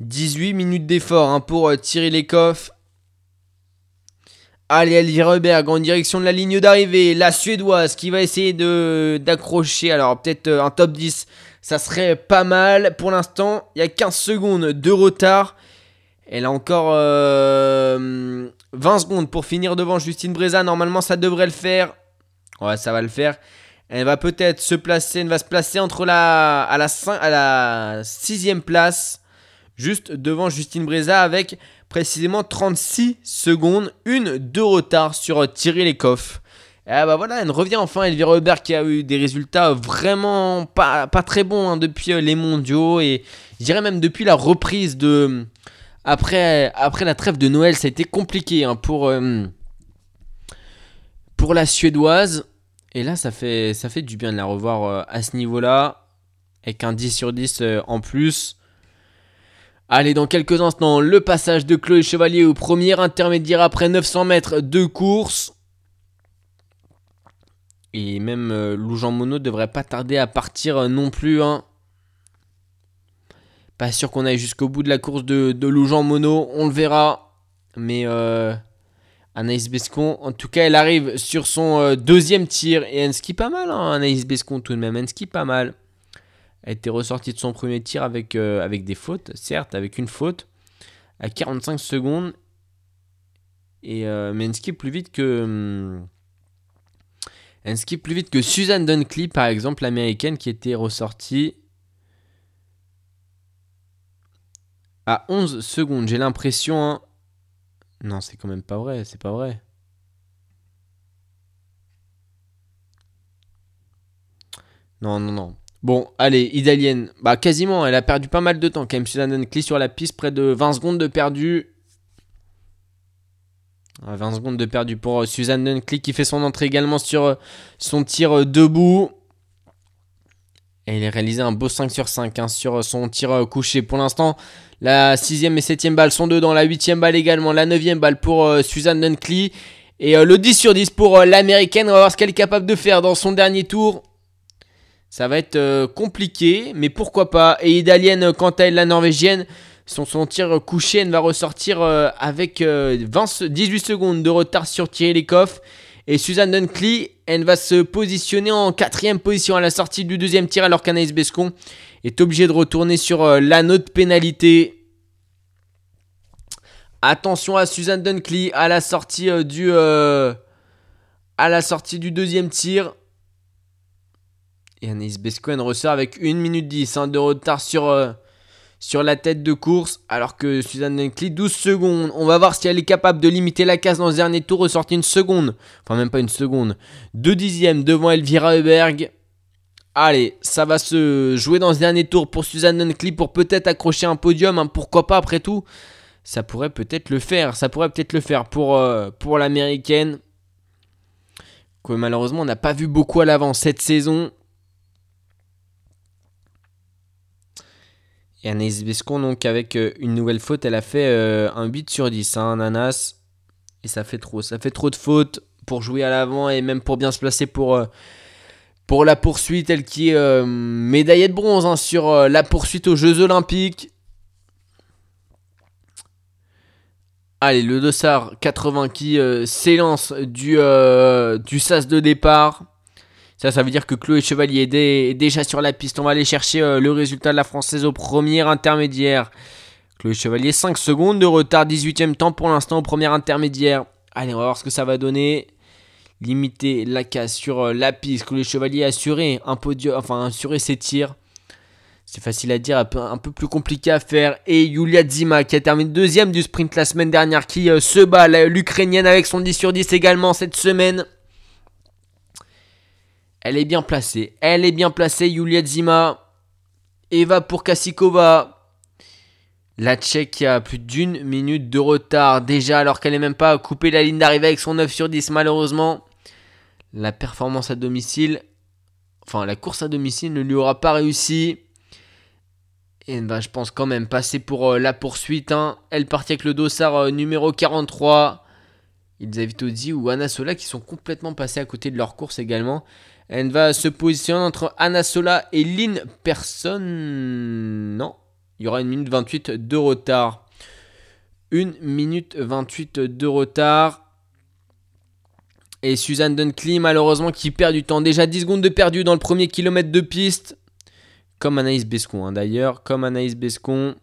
S4: 18 minutes d'effort hein, pour euh, tirer les coffres. Allez, Elvira Reberg en direction de la ligne d'arrivée. La Suédoise qui va essayer d'accrocher. Alors, peut-être un top 10 ça serait pas mal. Pour l'instant, il y a 15 secondes de retard. Elle a encore 20 euh, secondes pour finir devant Justine Breza. Normalement, ça devrait le faire. Ouais, ça va le faire. Elle va peut-être se placer, elle va se placer entre la, à la, à la sixième place, juste devant Justine Breza avec précisément 36 secondes, une de retard sur Thierry Lecoff. Et ah bah voilà, elle revient enfin, Elvira Hubert qui a eu des résultats vraiment pas, très bons hein, depuis euh, les mondiaux et je dirais même depuis la reprise de... Après, après la trêve de Noël, ça a été compliqué hein, pour, euh, pour la Suédoise. Et là, ça fait, du bien de la revoir euh, à ce niveau-là, avec un 10 sur 10 en plus. Allez, dans quelques instants, le passage de Chloé Chevalier au premier intermédiaire après 900 mètres de course. Et même euh, Loujean Mono devrait pas tarder à partir euh, non plus. Hein. Pas sûr qu'on aille jusqu'au bout de la course de, de Loujean Mono, on le verra. Mais euh, Anaïs Bescon, en tout cas, elle arrive sur son euh, deuxième tir. Et elle ski pas mal, hein, Anaïs Bescon tout de même. Elle ski pas mal. Elle était ressortie de son premier tir avec, avec des fautes, certes, avec une faute, à 45 secondes. Et, mais elle ski plus vite que. Hum, plus vite que Suzanne Dunkley, par exemple, l'américaine, qui était ressortie à 11 secondes. J'ai l'impression. Hein. Non, c'est quand même pas vrai, c'est pas vrai. Non, non, non. Bon, allez, italienne. Bah, quasiment, elle a perdu pas mal de temps quand même. Suzanne Dunkley sur la piste, près de 20 secondes de perdu. 20 secondes de perdu pour euh, Suzanne Dunkley qui fait son entrée également sur euh, son tir euh, debout. Et il a réalisé un beau 5 sur 5 hein, sur son tir couché. Pour l'instant, la 6ème et 7ème balle sont dedans. La 8ème balle également. La 9ème balle pour Suzanne Dunkley. Et le 10 sur 10 pour l'américaine. On va voir ce qu'elle est capable de faire dans son dernier tour. Ça va être euh, compliqué, mais pourquoi pas. Et Idalienne, quant à elle, la norvégienne, son, tir couché, elle va ressortir euh, avec 20, 18 secondes de retard sur Thierry Et Suzanne Dunkley, elle va se positionner en quatrième position à la sortie du deuxième tir, alors qu'Anaïs Bescon est obligée de retourner sur l'anneau de pénalité. Attention à Suzanne Dunkley à la sortie du à la sortie du deuxième tir. Et Anaïs Bescoen ressort avec 1 minute 10 hein, de retard sur, euh, sur la tête de course. Alors que Suzanne Dunkley, 12 secondes. On va voir si elle est capable de limiter la casse dans ce dernier tour. Ressortir une seconde. Enfin, même pas une seconde. Deux dixièmes devant Elvira Heuberg. Allez, ça va se jouer dans ce dernier tour pour Suzanne Dunkley pour peut-être accrocher un podium. Hein. pourquoi pas après tout Ça pourrait peut-être le faire. Ça pourrait peut-être le faire pour, euh, pour l'américaine que malheureusement on n'a pas vu beaucoup à l'avant cette saison. Et Anaïs Bescon, donc avec euh, une nouvelle faute, elle a fait euh, un 8 sur 10, hein, Ananas. Et ça fait trop, ça fait trop de fautes pour jouer à l'avant et même pour bien se placer pour, euh, pour la poursuite. Elle qui est médaillée de bronze hein, sur la poursuite aux Jeux Olympiques. Allez, le Dossard 80 qui s'élance du, du sas de départ. Ça, ça veut dire que Chloé Chevalier est, déjà sur la piste. On va aller chercher euh, le résultat de la Française au premier intermédiaire. Chloé Chevalier, 5 secondes de retard, 18ème temps pour l'instant au premier intermédiaire. Allez, on va voir ce que ça va donner. Limiter la casse sur la piste. Chloé Chevalier assuré un enfin assuré ses tirs. C'est facile à dire, un peu, plus compliqué à faire. Et Yulia Zima qui a terminé deuxième du sprint la semaine dernière, qui euh, se bat, l'Ukrainienne avec son 10 sur 10 également cette semaine. Elle est bien placée. Elle est bien placée, Yulia Zima. Eva pour Kasikova. La Tchèque a plus d'une minute de retard déjà alors qu'elle n'est même pas coupé la ligne d'arrivée avec son 9 sur 10 malheureusement. La performance à domicile, enfin la course à domicile ne lui aura pas réussi. Et va, je pense, quand même passer pour euh, la poursuite. Hein. Elle partit avec le dossard euh, numéro 43. Ils Odi ou Anna Sola qui sont complètement passés à côté de leur course également. Elle va se positionner entre Anna Sola et Lynn Person. Non, il y aura une minute 28 de retard. Une minute 28 de retard. Et Suzanne Dunkley, malheureusement, qui perd du temps. Déjà 10 secondes de perdu dans le premier kilomètre de piste comme Anaïs Bescon hein, d'ailleurs, comme Anaïs Bescon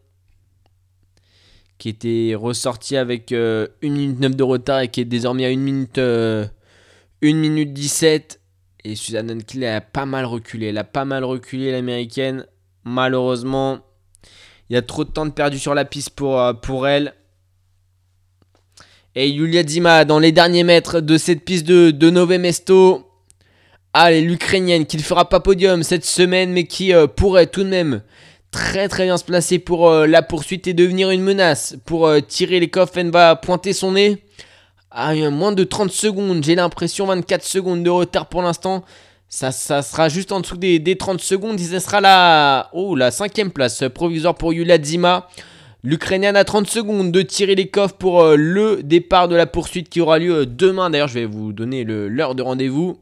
S4: qui était ressorti avec 1 euh, minute 9 de retard et qui est désormais à 1 minute, 1 euh, minute 17. Et Suzanne Dunkley a pas mal reculé, elle a pas mal reculé l'américaine. Malheureusement, il y a trop de temps perdu sur la piste pour, euh, pour elle. Et Yulia Dima dans les derniers mètres de cette piste de, de Mesto Allez, l'Ukrainienne qui ne fera pas podium cette semaine, mais qui euh, pourrait tout de même très très bien se placer pour euh, la poursuite et devenir une menace. Pour tirer les coffres, elle va pointer son nez. Ah, moins de 30 secondes, j'ai l'impression 24 secondes de retard pour l'instant. Ça, ça, sera juste en dessous des, 30 secondes et ce sera la, oh, la cinquième place provisoire pour Yulia Zima. L'Ukrainienne a 30 secondes de tirer les coffres pour le départ de la poursuite qui aura lieu demain. D'ailleurs, je vais vous donner l'heure de rendez-vous.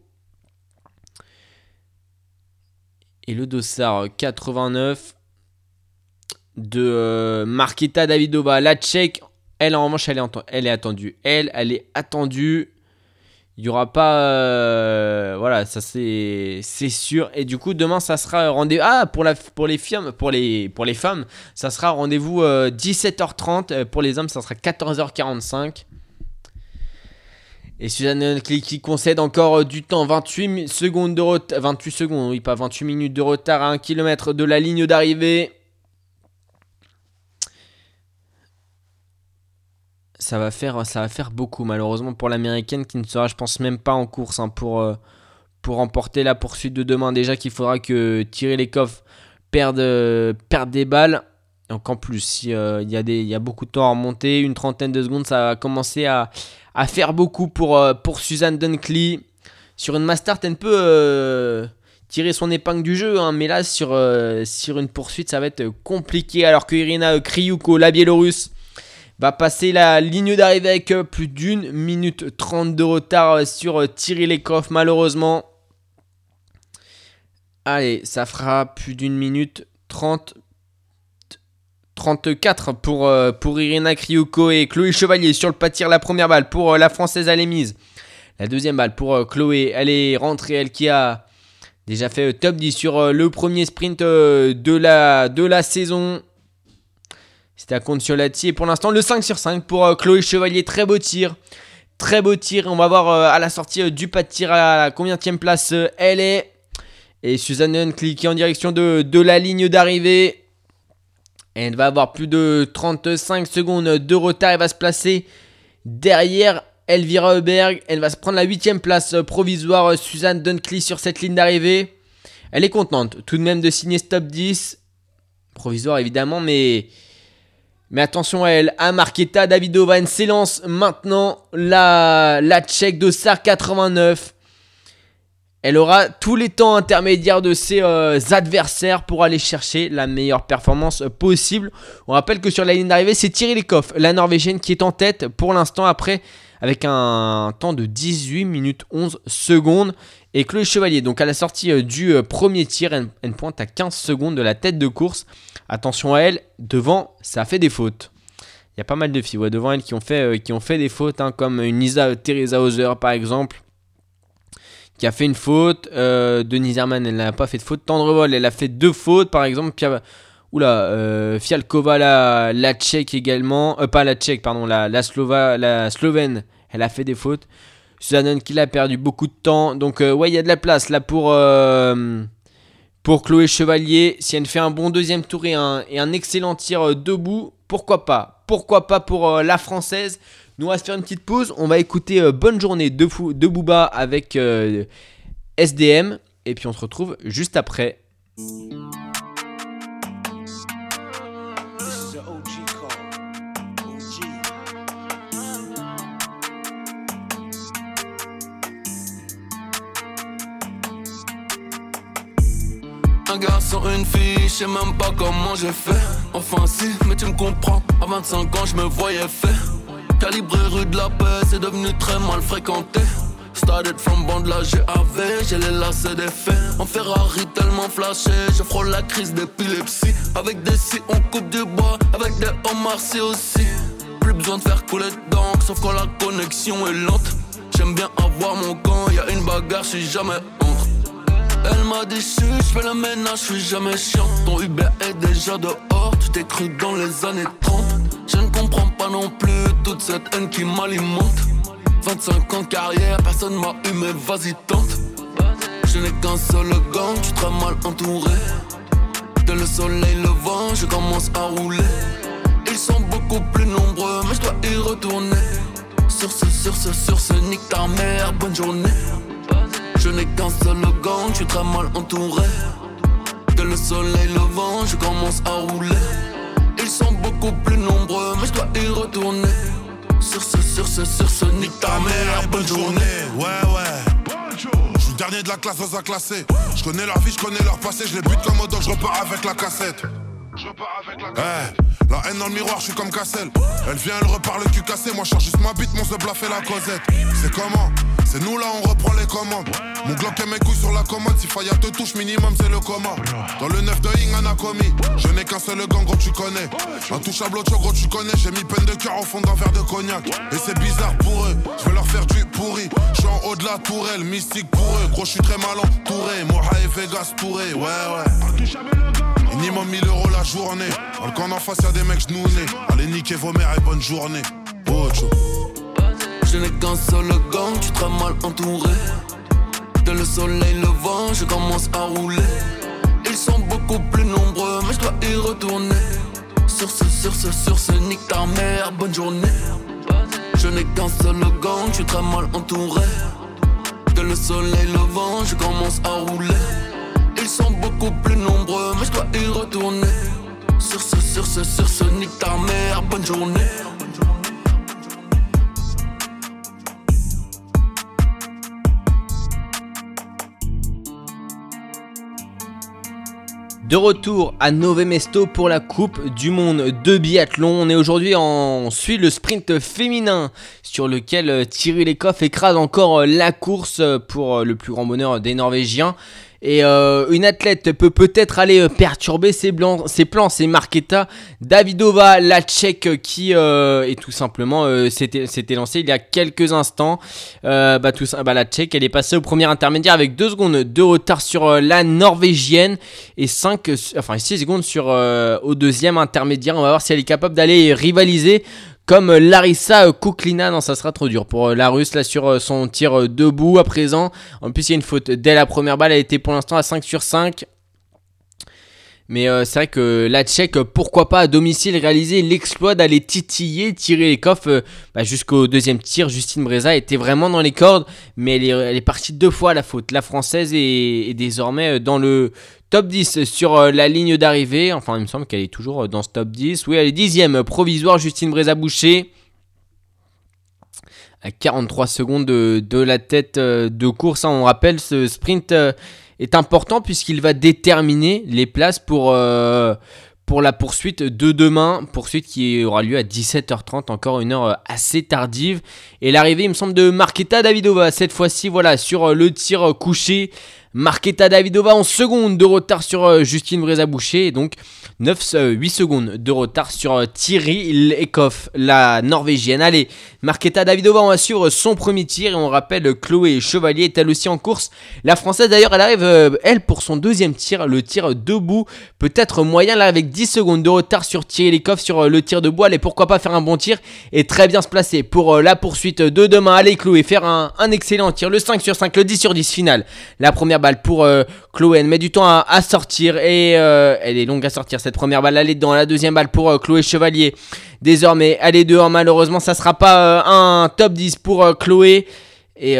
S4: Et le dossard 89 de euh, Marketa Davidova. La tchèque, elle en revanche, elle est, elle est attendue. Elle, elle est attendue. Il n'y aura pas. Euh, voilà, ça c'est sûr. Et du coup, demain, ça sera rendez-vous. Ah, pour, les femmes, pour, les, femmes, ça sera rendez-vous 17h30. Euh, pour les hommes, ça sera 14h45. Et Suzanne qui, concède encore euh, du temps, 28 secondes de retard, 28 secondes, oui pas 28 minutes de retard à 1 km de la ligne d'arrivée. Ça va, faire, ça va faire beaucoup malheureusement pour l'américaine qui ne sera je pense même pas en course hein, pour, euh, pour remporter la poursuite de demain. Déjà qu'il faudra que Thierry Lecoff perde, euh, perde des balles. Donc en plus, il y, a il y a beaucoup de temps à remonter, une trentaine de secondes, ça va commencer à, à faire beaucoup pour, euh, pour Suzanne Dunkley. Sur une Master, elle peut euh, tirer son épingle du jeu, hein, mais là, sur, euh, sur une poursuite, ça va être compliqué. Alors que Irina Kriuko, la Biélorusse, va passer la ligne d'arrivée avec plus d'une minute trente de retard sur Thierry Lekov, malheureusement. Allez, ça fera plus d'une minute 30. 34 pour, euh, pour Irina Kriouko et Chloé Chevalier sur le pas tir. La première balle pour euh, la française, elle est mise. La deuxième balle pour euh, Chloé, elle est rentrée, elle qui a déjà fait top 10 sur le premier sprint de la saison. C'était à compte sur la Et pour l'instant, le 5 sur 5 pour Chloé Chevalier. Très beau tir. Très beau tir. On va voir à la sortie du pas de tir à la combien place elle est. Et Suzanne Huntley qui est en direction de, de la ligne d'arrivée. Elle va avoir plus de 35 secondes de retard. Elle va se placer derrière Elvira Heuberg. Elle va se prendre la 8 place provisoire. Suzanne Dunkley sur cette ligne d'arrivée. Elle est contente tout de même de signer stop 10. Provisoire évidemment, mais, mais attention à elle. À Marquetta, Davidova s'élance maintenant la, la tchèque de SAR 89. Elle aura tous les temps intermédiaires de ses euh, adversaires pour aller chercher la meilleure performance possible. On rappelle que sur la ligne d'arrivée, c'est Thierry Lecoff, la Norvégienne, qui est en tête pour l'instant après avec un temps de 18 minutes 11 secondes. Et Chloé Chevalier, donc à la sortie euh, du euh, premier tir, elle, pointe à 15 secondes de la tête de course. Attention à elle, devant, ça fait des fautes. Il y a pas mal de filles devant elle qui ont fait, qui ont fait des fautes, hein, comme une Teresa Hauser par exemple qui a fait une faute. Euh, Denise Herman, elle n'a pas fait de faute. Tendrevol, elle a fait deux fautes, par exemple. Oula, euh, Fialkova, la, la tchèque également. Euh, pas la tchèque, pardon, la, la, Slova, la slovène, elle a fait des fautes. Suzanne qui a perdu beaucoup de temps. Donc, euh, ouais, il y a de la place là pour, pour Chloé Chevalier. Si elle fait un bon deuxième tour et un, excellent tir debout, pourquoi pas? Pourquoi pas pour la française? Nous, on va se faire une petite pause. On va écouter euh, Bonne journée de, fou, de Booba avec euh, SDM. Et puis on se retrouve juste après.
S3: Garçon, une fille, je sais même pas comment j'ai fait. Enfin si, mais tu me comprends. À 25 ans, je me voyais faire. Calibré rue de la paix, c'est devenu très mal fréquenté. Started from bande la GAV, j'ai les lacets des faits. En Ferrari tellement flashé, je frôle la crise d'épilepsie. Avec des si, on coupe du bois, avec des homards aussi. Plus besoin de faire couler d'encre, sauf quand la connexion est lente. J'aime bien avoir mon camp, y a une bagarre, je suis jamais entre. Elle m'a dit, je fais le ménage, je suis jamais chiant. Ton Uber est déjà dehors, tu t'es cru dans les années 30. Je ne comprends pas non plus toute cette haine qui m'alimente. 25 ans de carrière, personne m'a eu, mais vas-y tente. Je n'ai qu'un seul gang, tu très mal entouré. De le soleil levant, je commence à rouler. Ils sont beaucoup plus nombreux, mais je dois y retourner. Sur ce, sur ce, sur ce, nique ta mère, bonne journée. Je n'ai qu'un seul gang, je suis très mal entouré. De le soleil levant, je commence à rouler. Ils sont beaucoup plus nombreux, mais je dois y retourner. Sur ce, sur ce, sur ce, nique ta mère, bonne journée.
S5: Ouais, ouais. Je suis dernier de la classe dans un classé. Je connais leur vie, je connais leur passé. Je les bute comme dog, je repars avec la cassette. Je repars avec la cassette. la haine dans le miroir, je suis comme Cassel. Elle vient, elle repart le cul cassé. Moi, je charge juste ma bite, mon zeub fait la causette. C'est comment? C'est nous là, on reprend les commandes. Mon Glock et mes couilles sur la commode. Si Faya te touche, minimum, c'est le coma. Dans le 9 de Ying, a commis. Je n'ai qu'un seul gang, gros, tu connais. Intouchable, autre gros, tu connais. J'ai mis peine de cœur au fond d'un verre de cognac. Et c'est bizarre pour eux. Je vais leur faire du pourri. Je en haut de la tourelle, mystique pour eux. Gros, je suis très mal entouré. Moha et Vegas touré, ouais, ouais. Minimum 1000 euros la journée. Dans le camp d'en face, y'a des mecs genounés. Allez, niquez vos mères et bonne journée. Ocho.
S3: Je n'ai qu'un seul gang, tu très mal entouré. De le soleil levant, je commence à rouler. Ils sont beaucoup plus nombreux, mais je dois y retourner. Sur ce, sur ce, sur ce, nique ta mère, bonne journée. Je n'ai qu'un seul gang, je suis très mal entouré. De le soleil levant, je commence à rouler. Ils sont beaucoup plus nombreux, mais je dois y retourner. Sur ce, sur ce, sur ce, nique ta bonne journée.
S4: De retour à Novemesto pour la Coupe du Monde de biathlon. On est aujourd'hui en suit le sprint féminin sur lequel euh, Thierry Lecoff écrase encore euh, la course pour euh, le plus grand bonheur des Norvégiens. Et euh, une athlète peut peut-être aller euh, perturber ses, blancs, ses plans, c'est Marketa Davidova, la tchèque qui euh, est tout simplement s'était lancée il y a quelques instants. bah, tout, bah, la tchèque elle est passée au premier intermédiaire avec 2 secondes de retard sur la norvégienne et 5, enfin 6 secondes sur, au deuxième intermédiaire. On va voir si elle est capable d'aller rivaliser comme Larissa Kuklina. Non, ça sera trop dur pour euh, la Russe là sur euh, son tir euh, debout à présent. En plus, il y a une faute dès la première balle. Elle était pour l'instant à 5 sur 5. Mais c'est vrai que la Tchèque, pourquoi pas à domicile réaliser l'exploit d'aller titiller, tirer les coffres bah, jusqu'au deuxième tir. Justine Breza était vraiment dans les cordes, mais elle est, partie deux fois à la faute. La française est désormais dans le Top 10 sur euh, la ligne d'arrivée. Enfin, il me semble qu'elle est toujours euh, dans ce top 10. Oui, elle est dixième provisoire. Justine Brézaboucher. À 43 secondes de, la tête euh, de course. Hein. On rappelle, ce sprint est important puisqu'il va déterminer les places pour, pour la poursuite de demain. Poursuite qui aura lieu à 17h30. Encore une heure assez tardive. Et l'arrivée, il me semble, de Marketa Davidova. Cette fois-ci, voilà, sur le tir couché. Marketa Davidova en seconde de retard sur euh, Justine Brézaboucher et donc 9, 8 euh, secondes de retard sur euh, Thierry Lekhoff, la norvégienne. Allez, Marketa Davidova, on va suivre son premier tir et on rappelle Chloé Chevalier est elle aussi en course. La française d'ailleurs, elle arrive, elle, pour son deuxième tir, le tir debout, peut-être moyen là avec 10 secondes de retard sur Thierry Lekhoff sur le tir debout. Allez, pourquoi pas faire un bon tir et très bien se placer pour la poursuite de demain. Allez, Chloé, faire un, un excellent tir, le 5 sur 5, le 10 sur 10 final. La première balle pour euh, Chloé. Elle met du temps à, sortir et euh, elle est longue à sortir. Cette première balle, elle est dedans. La deuxième balle pour euh, Chloé Chevalier. Désormais, elle est dehors. Malheureusement, ça sera pas un top 10 pour Chloé. Et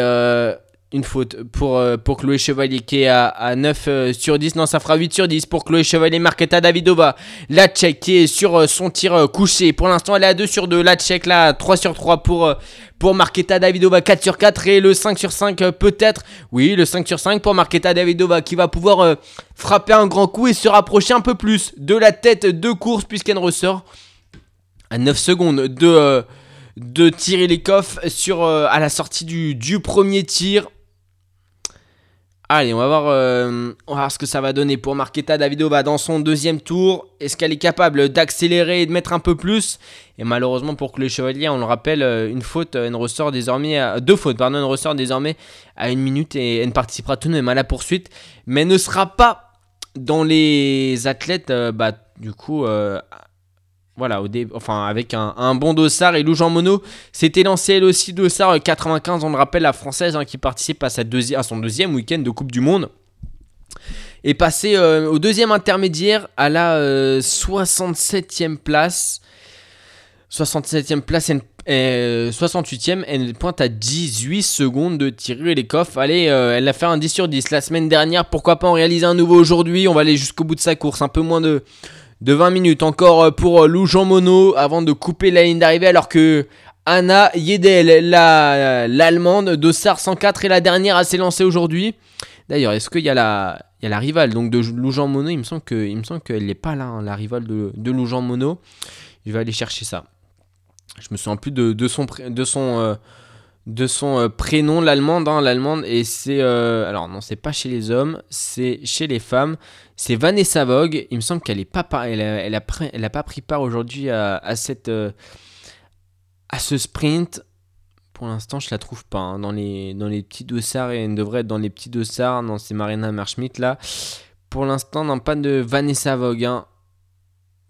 S4: une faute pour, pour Chloé Chevalier qui est à, 9 sur 10. Non, ça fera 8 sur 10 pour Chloé Chevalier. Marketa Davidova. La Tchèque qui est sur son tir couché. Pour l'instant, elle est à 2 sur 2. La Tchèque là, 3 sur 3 pour pour Davidova 4 sur 4 et le 5 sur 5 euh, peut-être. Oui, le 5 sur 5 pour Marketa Davidova qui va pouvoir euh, frapper un grand coup et se rapprocher un peu plus de la tête de course puisqu'elle ressort à 9 secondes de, euh, de tirer les coffres sur, à la sortie du premier tir. Allez, on va, voir, on va voir ce que ça va donner pour Marketa Davidova dans son deuxième tour. Est-ce qu'elle est capable d'accélérer et de mettre un peu plus? Et malheureusement pour que le chevalier, on le rappelle, euh, une faute, une ressort désormais à, deux fautes, pardon, une ressort désormais à une minute et elle ne participera tout de même à la poursuite, mais ne sera pas dans les athlètes, euh, bah, du coup, euh, voilà, au enfin avec un, bon dossard et Lou Jean Monod s'était lancé elle aussi dossard 95, on le rappelle, la française hein, qui participe à, son deuxième week-end de Coupe du Monde est passé euh, au deuxième intermédiaire à la 67e euh, place. 67e place, et 68e, elle pointe à 18 secondes de tirer les coffres. Allez, euh, elle a fait un 10 sur 10 la semaine dernière. Pourquoi pas en réaliser un nouveau aujourd'hui? On va aller jusqu'au bout de sa course. Un peu moins de, de 20 minutes encore pour Lou Jean Monod avant de couper la ligne d'arrivée. Alors que Anna Yedel, l'allemande, Dossard 104 est la dernière à s'élancer aujourd'hui. D'ailleurs, est-ce qu'il y a la, il y a la rivale donc de Loujean Mono. Il me semble que, il me semble qu'elle n'est pas là, hein, la rivale de, de Loujean Mono. Je vais aller chercher ça. Je me souviens plus de, de son, de son, euh, de son euh, prénom, l'allemande, hein, l'allemande. Et c'est, euh, alors non, c'est pas chez les hommes, c'est chez les femmes. C'est Vanessa Vogue. Il me semble qu'elle est pas, elle elle a, pas pris part aujourd'hui à, à cette, à ce sprint. Pour l'instant, je la trouve pas. Hein. Dans, les, dans les petits dossards, elle devrait être dans les petits dossards. Non, c'est Marina Merschmidt là. Pour l'instant, non, pas de Vanessa Vogue. Hein.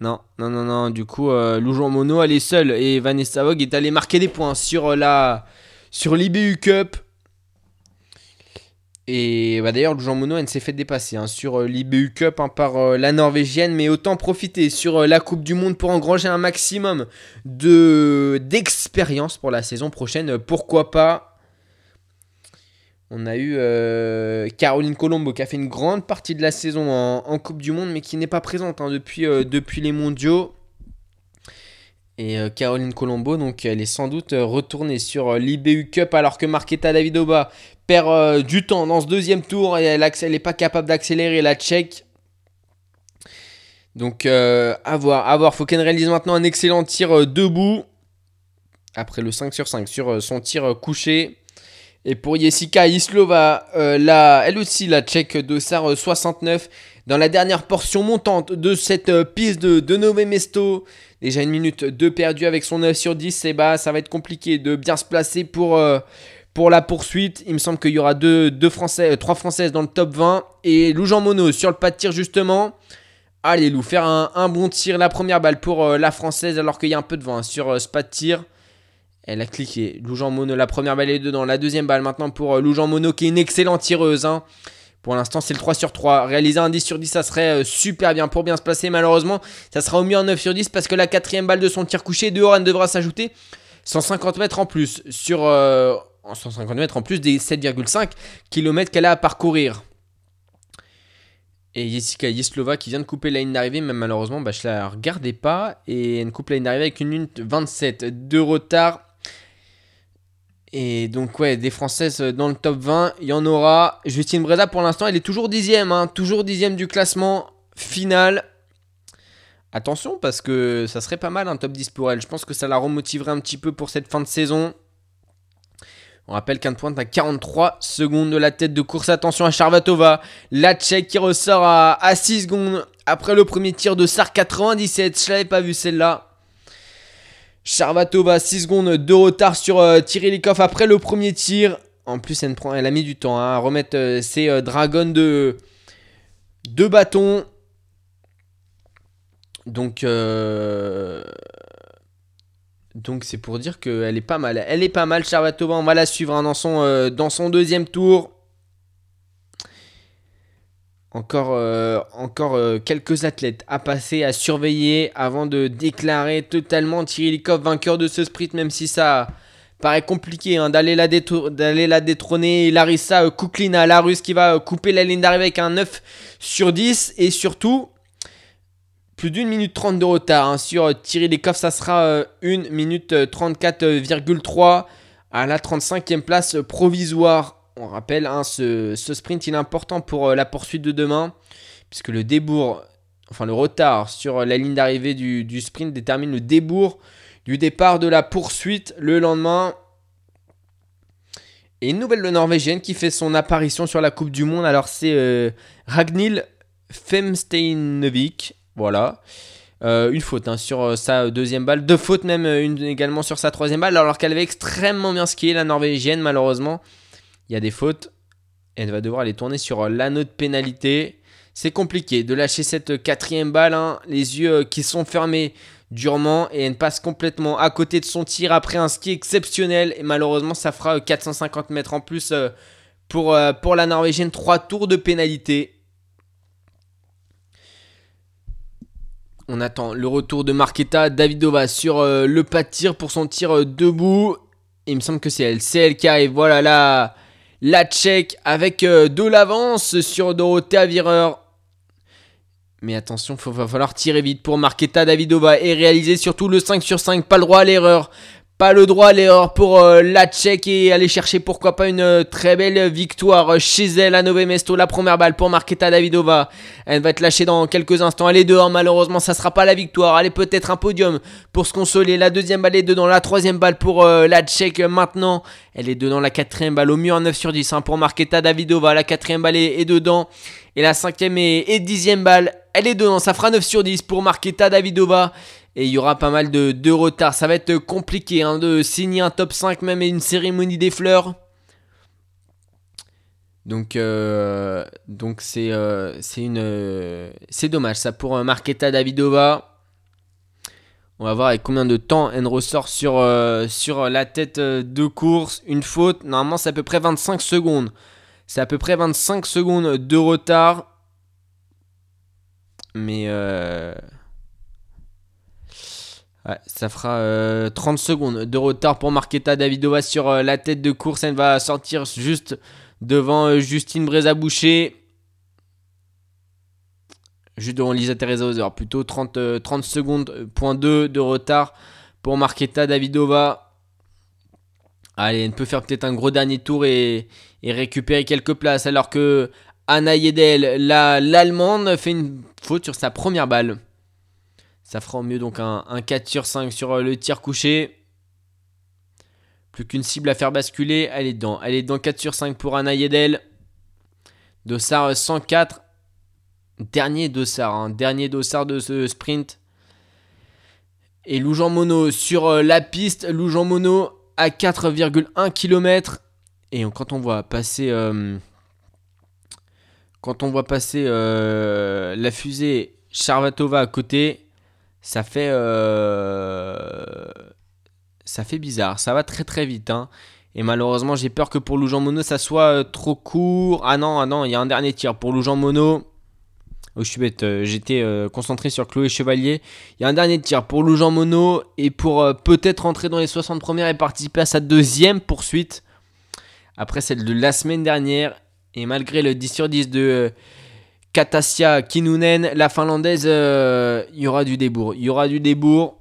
S4: Non, non, non, non. Du coup, euh, Mono, elle est seule. Et Vanessa Vogue est allée marquer des points sur euh, la sur l'IBU Cup. Et bah, d'ailleurs, Jean Monod, elle s'est fait dépasser hein, sur euh, l'IBU Cup hein, par euh, la Norvégienne, mais autant profiter sur euh, la Coupe du Monde pour engranger un maximum de d'expérience pour la saison prochaine. Pourquoi pas? On a eu Caroline Colombo qui a fait une grande partie de la saison en, Coupe du Monde, mais qui n'est pas présente hein, depuis, depuis les mondiaux. Et Caroline Colombo, donc elle est sans doute retournée sur l'IBU Cup alors que Marketa Davidova perd euh, du temps dans ce deuxième tour et elle n'est pas capable d'accélérer la tchèque. Donc euh, à voir. Faut qu'elle réalise maintenant un excellent tir euh, debout. Après le 5 sur 5 sur son tir couché. Et pour Jessica Islova, euh, elle aussi, la tchèque Dossard 69, dans la dernière portion montante de cette euh, piste de, de Nové Mesto. Déjà une minute de perdu avec son 9 sur 10, et bah ça va être compliqué de bien se placer pour, euh, pour la poursuite. Il me semble qu'il y aura deux, Français, euh, trois Françaises dans le top 20. Et Lou Jean Monod sur le pas de tir justement. Allez Lou, faire un, un bon tir, la première balle pour euh, la Française alors qu'il y a un peu de vent hein, sur ce pas de tir. Elle a cliqué. Lou Jean Monod, la première balle est dedans. La deuxième balle maintenant pour Lou Jean Monod qui est une excellente tireuse. hein. Pour l'instant, c'est le 3 sur 3. Réaliser un 10 sur 10, ça serait euh, super bien pour bien se placer. Malheureusement, ça sera au mieux un 9 sur 10 parce que la quatrième balle de son tir couché, dehors, elle devra s'ajouter 150 mètres en plus sur euh, 150 mètres en plus des 7,5 km qu'elle a à parcourir. Et Jessica Yeslova qui vient de couper la ligne d'arrivée, mais malheureusement, bah, je la regardais pas. Et elle coupe la ligne d'arrivée avec une minute 27 de retard. Et donc, ouais, des Françaises dans le top 20, il y en aura. Justine Breza, pour l'instant, elle est toujours dixième, hein, toujours dixième du classement final. Attention, parce que ça serait pas mal un top 10 pour elle. Je pense que ça la remotiverait un petit peu pour cette fin de saison. On rappelle qu'un pointe à 43 secondes de la tête de course. Attention à Charvatova. La Tchèque qui ressort à, à 6 secondes après le premier tir de Sar 97. Je l'avais pas vu celle-là. Charvatova, 6 secondes de retard sur euh, après le premier tir. En plus, elle, a mis du temps hein, à remettre euh, ses euh, dragons de, bâton. Donc, euh, donc c'est pour dire qu'elle est pas mal. Elle est pas mal, Charvatova. On va la suivre hein, euh, dans son deuxième tour. Encore, euh, euh, quelques athlètes à passer, à surveiller avant de déclarer totalement Tirilikov vainqueur de ce sprint, même si ça paraît compliqué hein, d'aller la, détrôner. Larissa euh, Kuklina, la russe qui va euh, couper la ligne d'arrivée avec un 9 sur 10. Et surtout, plus d'une minute 30 de retard hein, sur Tirilikov. Ça sera 1 minute euh, 34,3 à la 35e place provisoire. On rappelle, hein, ce, sprint est important pour euh, la poursuite de demain, puisque le débours, enfin le retard sur la ligne d'arrivée du, sprint détermine le débours du départ de la poursuite le lendemain. Et une nouvelle norvégienne qui fait son apparition sur la Coupe du Monde. Alors c'est euh, Ragnhild. Voilà. Euh, une faute hein, sur euh, sa deuxième balle. Deux fautes même, une également sur sa troisième balle. Alors qu'elle avait extrêmement bien skié la norvégienne, malheureusement. Il y a des fautes. Elle va devoir les tourner sur euh, l'anneau de pénalité. C'est compliqué de lâcher cette quatrième balle. hein. Les yeux euh, qui sont fermés durement et elle passe complètement à côté de son tir après un ski exceptionnel. Et malheureusement, ça fera euh, 450 mètres en plus euh, pour, euh, la Norvégienne. Trois tours de pénalité. On attend le retour de Marketa Davidova sur euh, le pas de tir pour son tir euh, debout. Il me semble que c'est elle. C'est elle qui arrive. Voilà la, la Tchèque avec euh, de l'avance sur Dorothea Virer. Mais attention, il va falloir tirer vite pour Marketa Davidova et réaliser surtout le 5 sur 5. Pas le droit à l'erreur. Pas le droit à l'erreur pour euh, la Tchèque et aller chercher pourquoi pas une euh, très belle victoire chez elle à Nové Mesto. La première balle pour Marketa Davidova. Elle va être lâchée dans quelques instants. Elle est dehors, malheureusement, ça sera pas la victoire. Elle peut-être un podium pour se consoler. La deuxième balle est dedans. La troisième balle pour euh, la Tchèque maintenant. Elle est dedans. La quatrième balle au mieux en 9 sur 10 hein, pour Marketa Davidova. La quatrième balle est, dedans. Et la cinquième et, et dixième balle, elle est dedans. Ça fera 9 sur 10 pour Marketa Davidova. Et il y aura pas mal de, de retard. Ça va être compliqué hein, de signer un top 5 même et une cérémonie des fleurs. Donc, euh, euh, c'est une euh, c'est dommage ça pour Marketa Davidova. On va voir avec combien de temps elle ressort sur, sur la tête de course. Une faute, normalement c'est à peu près 25 secondes. C'est à peu près 25 secondes de retard. Mais ouais, ça fera euh, 30 secondes de retard pour Marketa Davidova sur euh, la tête de course. Elle va sortir juste devant euh, Justine Brézaboucher. Juste devant Lisa Teresa Hauser. Plutôt 30, euh, 30 secondes, euh, point 2 de retard pour Marketa Davidova. Allez, elle peut faire peut-être un gros dernier tour et, récupérer quelques places. Alors que Anna Yedel, la- l'Allemande, fait une faute sur sa première balle. Ça fera au mieux donc un, un 4 sur 5 sur euh, le tir couché. Plus qu'une cible à faire basculer. Elle est dedans. Elle est dans 4 sur 5 pour Anna Yedel. Dossard 104. Dernier Dossard. hein. Dernier Dossard de ce sprint. Et Loujean Mono sur euh, la piste. Loujean Mono à 4,1 km. Et quand on voit passer. euh, quand on voit passer euh, la fusée Charvatova à côté, ça fait. euh, ça bizarre. Ça va très très vite. hein. Et malheureusement, j'ai peur que pour Loujean Mono, ça soit euh, trop court. Ah non, ah non, il y a un dernier tir pour Loujean Mono. Oh, je suis bête, euh, j'étais concentré sur Chloé Chevalier. Il y a un dernier tir pour Loujean Mono et pour peut-être rentrer dans les 60 premières et participer à sa deuxième poursuite. Après celle de la semaine dernière. Et malgré le 10 sur 10 de Katassia Kinunen, la finlandaise, euh, il y aura du débours. Il y aura du débours.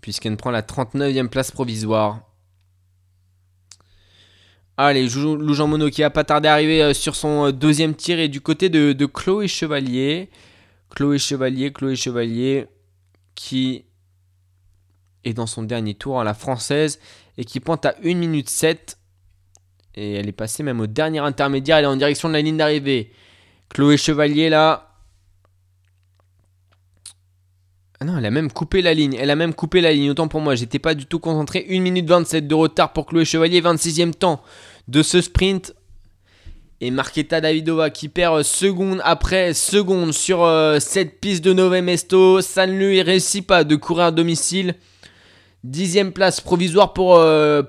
S4: Puisqu'elle prend la 39e place provisoire. Allez, Loujean Mono qui a pas tardé à arriver euh, sur son euh, deuxième tir et du côté de, de Chloé Chevalier. Chloé Chevalier, Chloé Chevalier qui est dans son dernier tour à la française et qui pointe à 1 minute 7. Et elle est passée même au dernier intermédiaire. Elle est en direction de la ligne d'arrivée. Chloé Chevalier là. Ah non, elle a même coupé la ligne. Elle a même coupé la ligne. Autant pour moi, j'étais pas du tout concentré. 1 minute 27 de retard pour Chloé Chevalier. 26e temps de ce sprint. Et Marqueta Davidova qui perd seconde après seconde sur euh, cette piste de Nové Mesto. Ça ne lui réussit pas de courir à domicile. Dixième place provisoire pour, euh,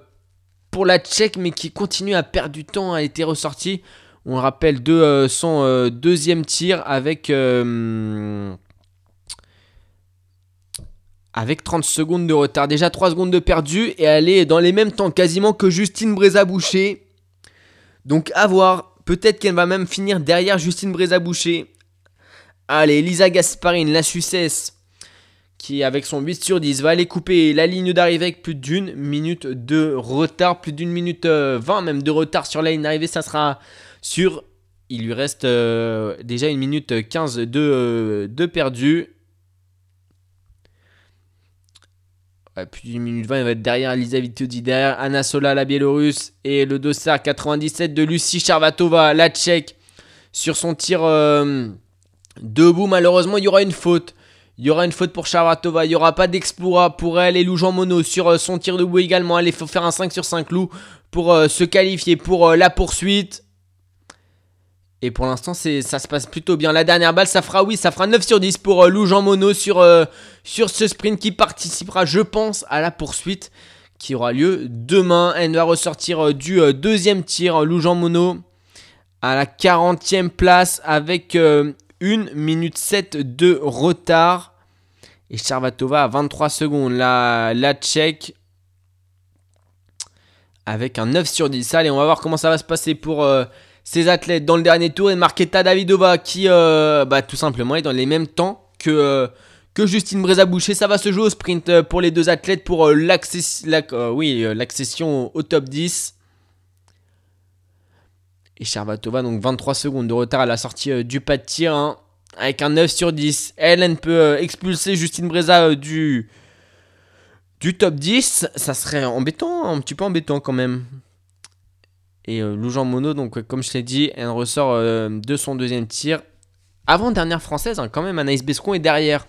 S4: pour la Tchèque, mais qui continue à perdre du temps, a été ressortie. On le rappelle de euh, son euh, deuxième tir avec, euh, avec 30 secondes de retard. Déjà 3 secondes de perdu et elle est dans les mêmes temps quasiment que Justine Brézaboucher. Donc à voir. Peut-être qu'elle va même finir derrière Justine Brézaboucher. Allez, Lisa Gasparine, la Suissesse, qui avec son 8 sur 10 va aller couper la ligne d'arrivée avec plus d'une minute de retard, plus d'une minute euh, 20 même de retard sur la ligne d'arrivée, ça sera sur... Il lui reste euh, déjà une minute 15 de, euh, de perdu. Plus d'une minute 20, il va être derrière Lisa Vitodi, derrière Anna Sola, la Biélorusse, et le dossard 97 de Lucie Charvatova, la Tchèque, sur son tir euh, debout. Malheureusement, il y aura une faute. Il y aura une faute pour Charvatova. Il n'y aura pas d'exploit pour elle et Lou Jean Monod sur euh, son tir debout également. Il faut faire un 5 sur 5 Lou pour euh, se qualifier pour euh, la poursuite. Et pour l'instant, ça se passe plutôt bien. La dernière balle, ça fera oui, ça fera 9 sur 10 pour Lou Jean Monod sur, sur ce sprint qui participera, je pense, à la poursuite qui aura lieu demain. Elle va ressortir du deuxième tir, Lou Jean Monod, à la 40e place avec 1 minute 7 de retard. Et Charvatova à 23 secondes. La, la Tchèque avec un 9 sur 10. Allez, on va voir comment ça va se passer pour euh, ces athlètes dans le dernier tour. Et Marketa Davidova qui, euh, bah, tout simplement, est dans les mêmes temps que, euh, que Justine Brézaboucher. Ça va se jouer au sprint pour les deux athlètes pour l'accession au top 10. Et Charvatova, donc 23 secondes de retard à la sortie euh, du pas de tir. hein, avec un 9 sur 10. Elle, elle peut euh, expulser Justine Breza euh, du, du top 10. Ça serait embêtant, un petit peu embêtant quand même. Et euh, Lou Jean Monod, donc comme je l'ai dit, elle ressort de son deuxième tir. Avant dernière française, hein, quand même, Anaïs Bescon est derrière.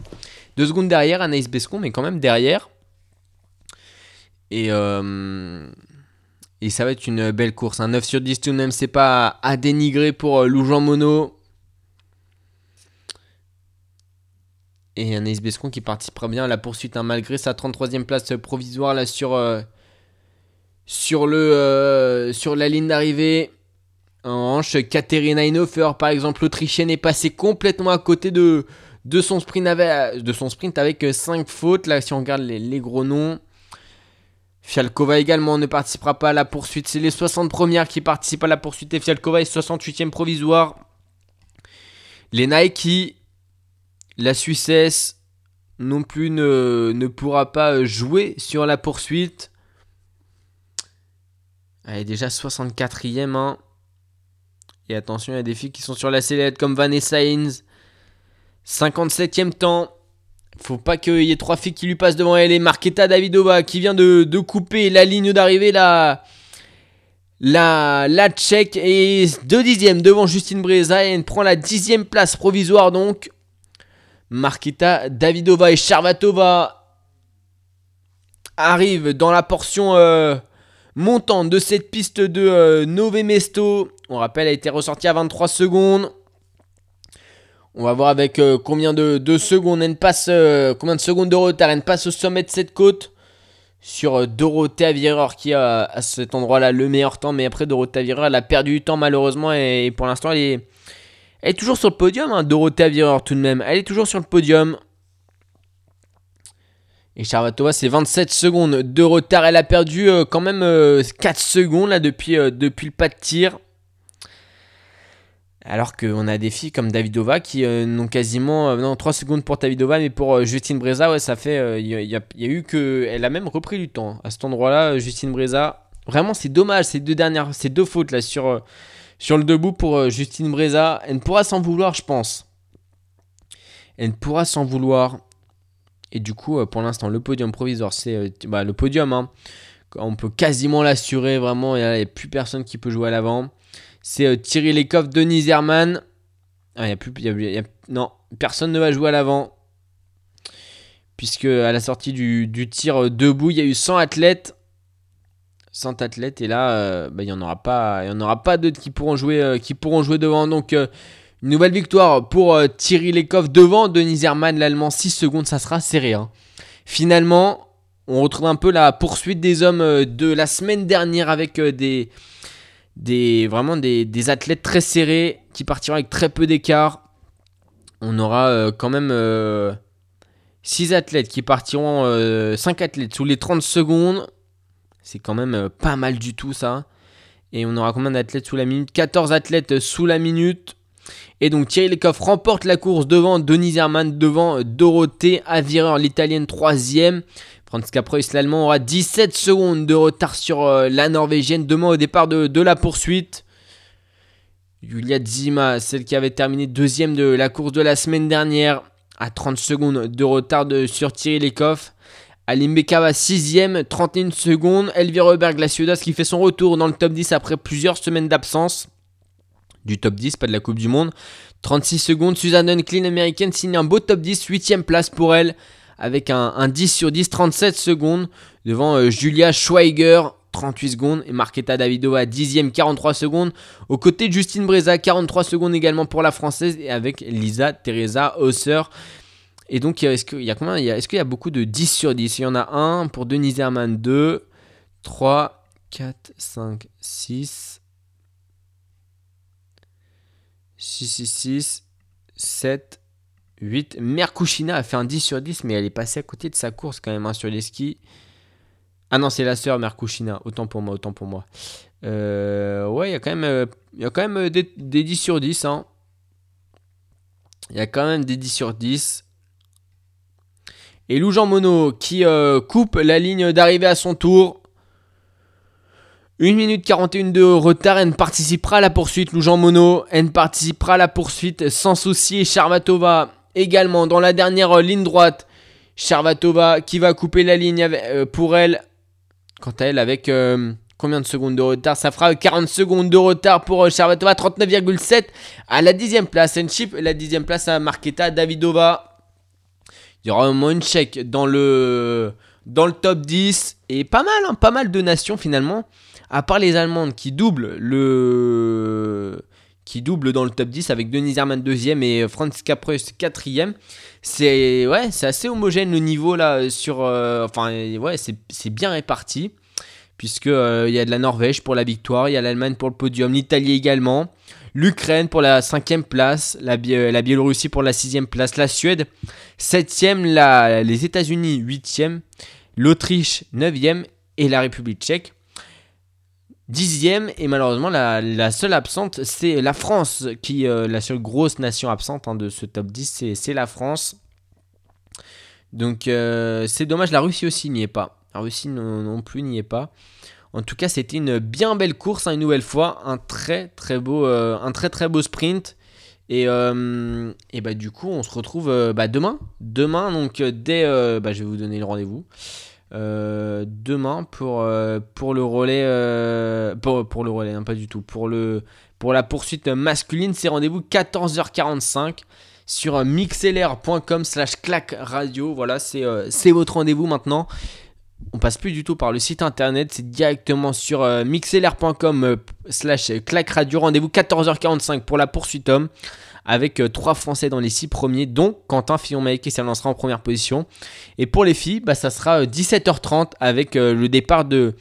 S4: Deux secondes derrière, Anaïs Bescon, mais quand même derrière. Et, euh, et ça va être une belle course. Un 9 sur 10 tout de même, c'est pas à dénigrer pour euh, Lou Jean Monod. Et Anaïs Bescon qui participera bien à la poursuite, hein, malgré sa 33e place provisoire là sur, euh, sur, le, euh, sur la ligne d'arrivée. En hanche, Katerina Inhofer, par exemple, l'Autrichienne, est passée complètement à côté de, de, son, sprint avec, de son sprint avec 5 fautes. Là, si on regarde les gros noms. Fialkova également ne participera pas à la poursuite. C'est les 60 premières qui participent à la poursuite et Fialkova est 68e provisoire. Les Nike, la Suissesse non plus ne, ne pourra pas jouer sur la poursuite. Elle est déjà 64e. Hein. Et attention, il y a des filles qui sont sur la sellette comme Vanessa Hines. 57e temps. Faut pas qu'il y ait trois filles qui lui passent devant elle. Et Marketa Davidova qui vient de, de couper la ligne d'arrivée. La, la, tchèque est 2 dixièmes devant Justine Breza. Et prend la dixième place provisoire donc. Marketa Davidova et Charvatova arrivent dans la portion euh, montante de cette piste de euh, Nové Mesto. On rappelle, elle a été ressortie à 23 secondes. On va voir avec euh, combien de, secondes elle passe, combien de secondes de retard elle passe au sommet de cette côte. Sur Dorothée Avireur qui a à cet endroit-là le meilleur temps. Mais après, Dorothée Avireur, elle a perdu du temps malheureusement. Et, pour l'instant, elle est, toujours sur le podium. Hein, Dorothée Avireur tout de même. Elle est toujours sur le podium. Et Charvatova, c'est 27 secondes de retard. Elle a perdu euh, quand même 4 euh, secondes là, euh, depuis le pas de tir. Alors qu'on a des filles comme Davidova qui n'ont quasiment. non, 3 secondes pour Davidova, mais pour Justine Breza, ouais, ça fait. Il y, a eu que. Elle a même repris du temps. À cet endroit-là, Justine Breza. Vraiment, c'est dommage, ces deux dernières. Ces deux fautes là sur, le debout pour Justine Breza. Elle ne pourra s'en vouloir, je pense. Elle ne pourra s'en vouloir. Et du coup, euh, pour l'instant, le podium provisoire, c'est euh, bah, le podium. Hein. On peut quasiment l'assurer, vraiment. Il n'y a, plus personne qui peut jouer à l'avant. C'est euh, Thierry Lecoff, Denis Zerman. Ah, y a plus, non, personne ne va jouer à l'avant. Puisque à la sortie du, tir debout, il y a eu 100 athlètes. 100 athlètes. Et là, bah, il n'y en aura pas, pas d'autres qui pourront jouer, qui pourront jouer devant. Donc une nouvelle victoire pour euh, Thierry Lecoff devant Denis Hermann, l'Allemand. 6 secondes, ça sera serré. Hein. Finalement, on retrouve un peu la poursuite des hommes euh, de la semaine dernière avec euh, des, des, vraiment des, athlètes très serrés qui partiront avec très peu d'écart. On aura quand même 6 athlètes qui partiront, 5 athlètes sous les 30 secondes. C'est quand même pas mal du tout ça. Et on aura combien d'athlètes sous la minute? 14 athlètes sous la minute. Et donc Thierry Lecoff remporte la course devant Denis Hermann, devant Dorothée Avireur, l'italienne 3ème. Preuss, l'allemand, aura 17 secondes de retard sur euh, la norvégienne, demain au départ de, la poursuite. Julia Zima, celle qui avait terminé deuxième de la course de la semaine dernière, à 30 secondes de retard sur Thierry Lecoff. Alim Bekava 6ème, 31 secondes. Elvira Huberg, la Suédoise, qui fait son retour dans le top 10 après plusieurs semaines d'absence du top 10, pas de la Coupe du Monde. 36 secondes, Suzanne Unclean, américaine, signe un beau top 10, 8ème place pour elle, avec un, 10 sur 10, 37 secondes, devant euh, Julia Schweiger, 38 secondes, et Marketa Davidova, 10ème, 43 secondes, aux côtés de Justine Breza, 43 secondes également pour la française, et avec Lisa Teresa Hausser. Et donc, est-ce qu'il y a Est-ce y a beaucoup de 10 sur 10 Il y en a un pour Denise Herman, 2, 3, 4, 5, 6, 6, 6, 6, 7, 8. Merkushina a fait un 10 sur 10, mais elle est passée à côté de sa course quand même hein, sur les skis. Ah non, c'est la sœur Merkushina. Autant pour moi, autant pour moi. Euh, ouais, il y a quand même, euh, euh, des, 10 sur 10. Hein. Il y a quand même des 10 sur 10. Et Lou Jean Monod qui coupe la ligne d'arrivée à son tour. 1 minute 41 de retard, elle participera à la poursuite, Lou Jean Monod. Elle participera à la poursuite sans souci. Charvatova également dans la dernière ligne droite. Charvatova qui va couper la ligne euh, pour elle. Quant à elle, avec euh, combien de secondes de retard? Ça fera 40 secondes de retard pour Charvatova, euh, 39,7 à la dixième place. And chip, la dixième place à Marketa Davidova. Il y aura au moins une chèque dans le, dans le top 10. Et pas mal, hein, pas mal de nations finalement à part les Allemandes qui doublent le qui double dans le top 10 avec Denis Hermann 2ème et Franz Caprus 4ème. C'est ouais, assez homogène le niveau là sur euh, enfin ouais, c'est bien réparti puisque euh, il y a de la Norvège pour la victoire, il y a l'Allemagne pour le podium, l'Italie également, l'Ukraine pour la cinquième place, la, la Biélorussie pour la sixième place, la Suède 7ème, la, les États-Unis 8ème, l'Autriche 9ème et la République tchèque Dixième, et malheureusement la, seule absente, c'est la France, qui euh, la seule grosse nation absente hein, de ce top 10, c'est la France. Donc euh, c'est dommage, la Russie aussi n'y est pas. La Russie non, plus n'y est pas. En tout cas, c'était une bien belle course, hein, une nouvelle fois, un très très beau, euh, un très très beau sprint. Et, et bah du coup, on se retrouve bah, demain. Demain, donc dès... bah, je vais vous donner le rendez-vous. Euh, demain pour, euh, pour le relais... euh, pour, pour le relais, pas du tout. Pour, pour la poursuite masculine, c'est rendez-vous 14h45 sur euh, mixlr.com slash clac radio. Voilà, c'est euh, votre rendez-vous maintenant. On passe plus du tout par le site internet, c'est directement sur euh, mixlr.com euh, slash clac radio. Rendez-vous 14h45 pour la poursuite homme avec euh, trois Français dans les six premiers, dont Quentin Fillon-Maillet qui s'élancera en première position. Et pour les filles, bah, ça sera euh, 17h30 avec euh, le départ de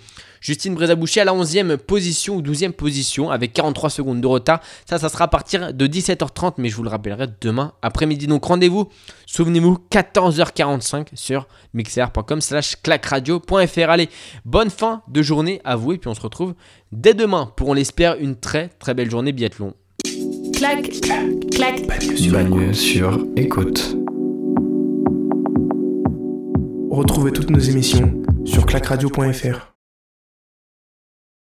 S4: Justine Brézaboucher à la 11e position ou 12e position avec 43 secondes de retard. Ça, ça sera à partir de 17h30, mais je vous le rappellerai demain après-midi. Donc rendez-vous, souvenez-vous, 14h45 sur mixer.com slash clacradio.fr. Allez, bonne fin de journée à vous et puis on se retrouve dès demain pour, on l'espère, une très très belle journée biathlon.
S1: Clac, clac.
S2: Bagne sur écoute.
S6: Retrouvez toutes nos émissions sur clacradio.fr.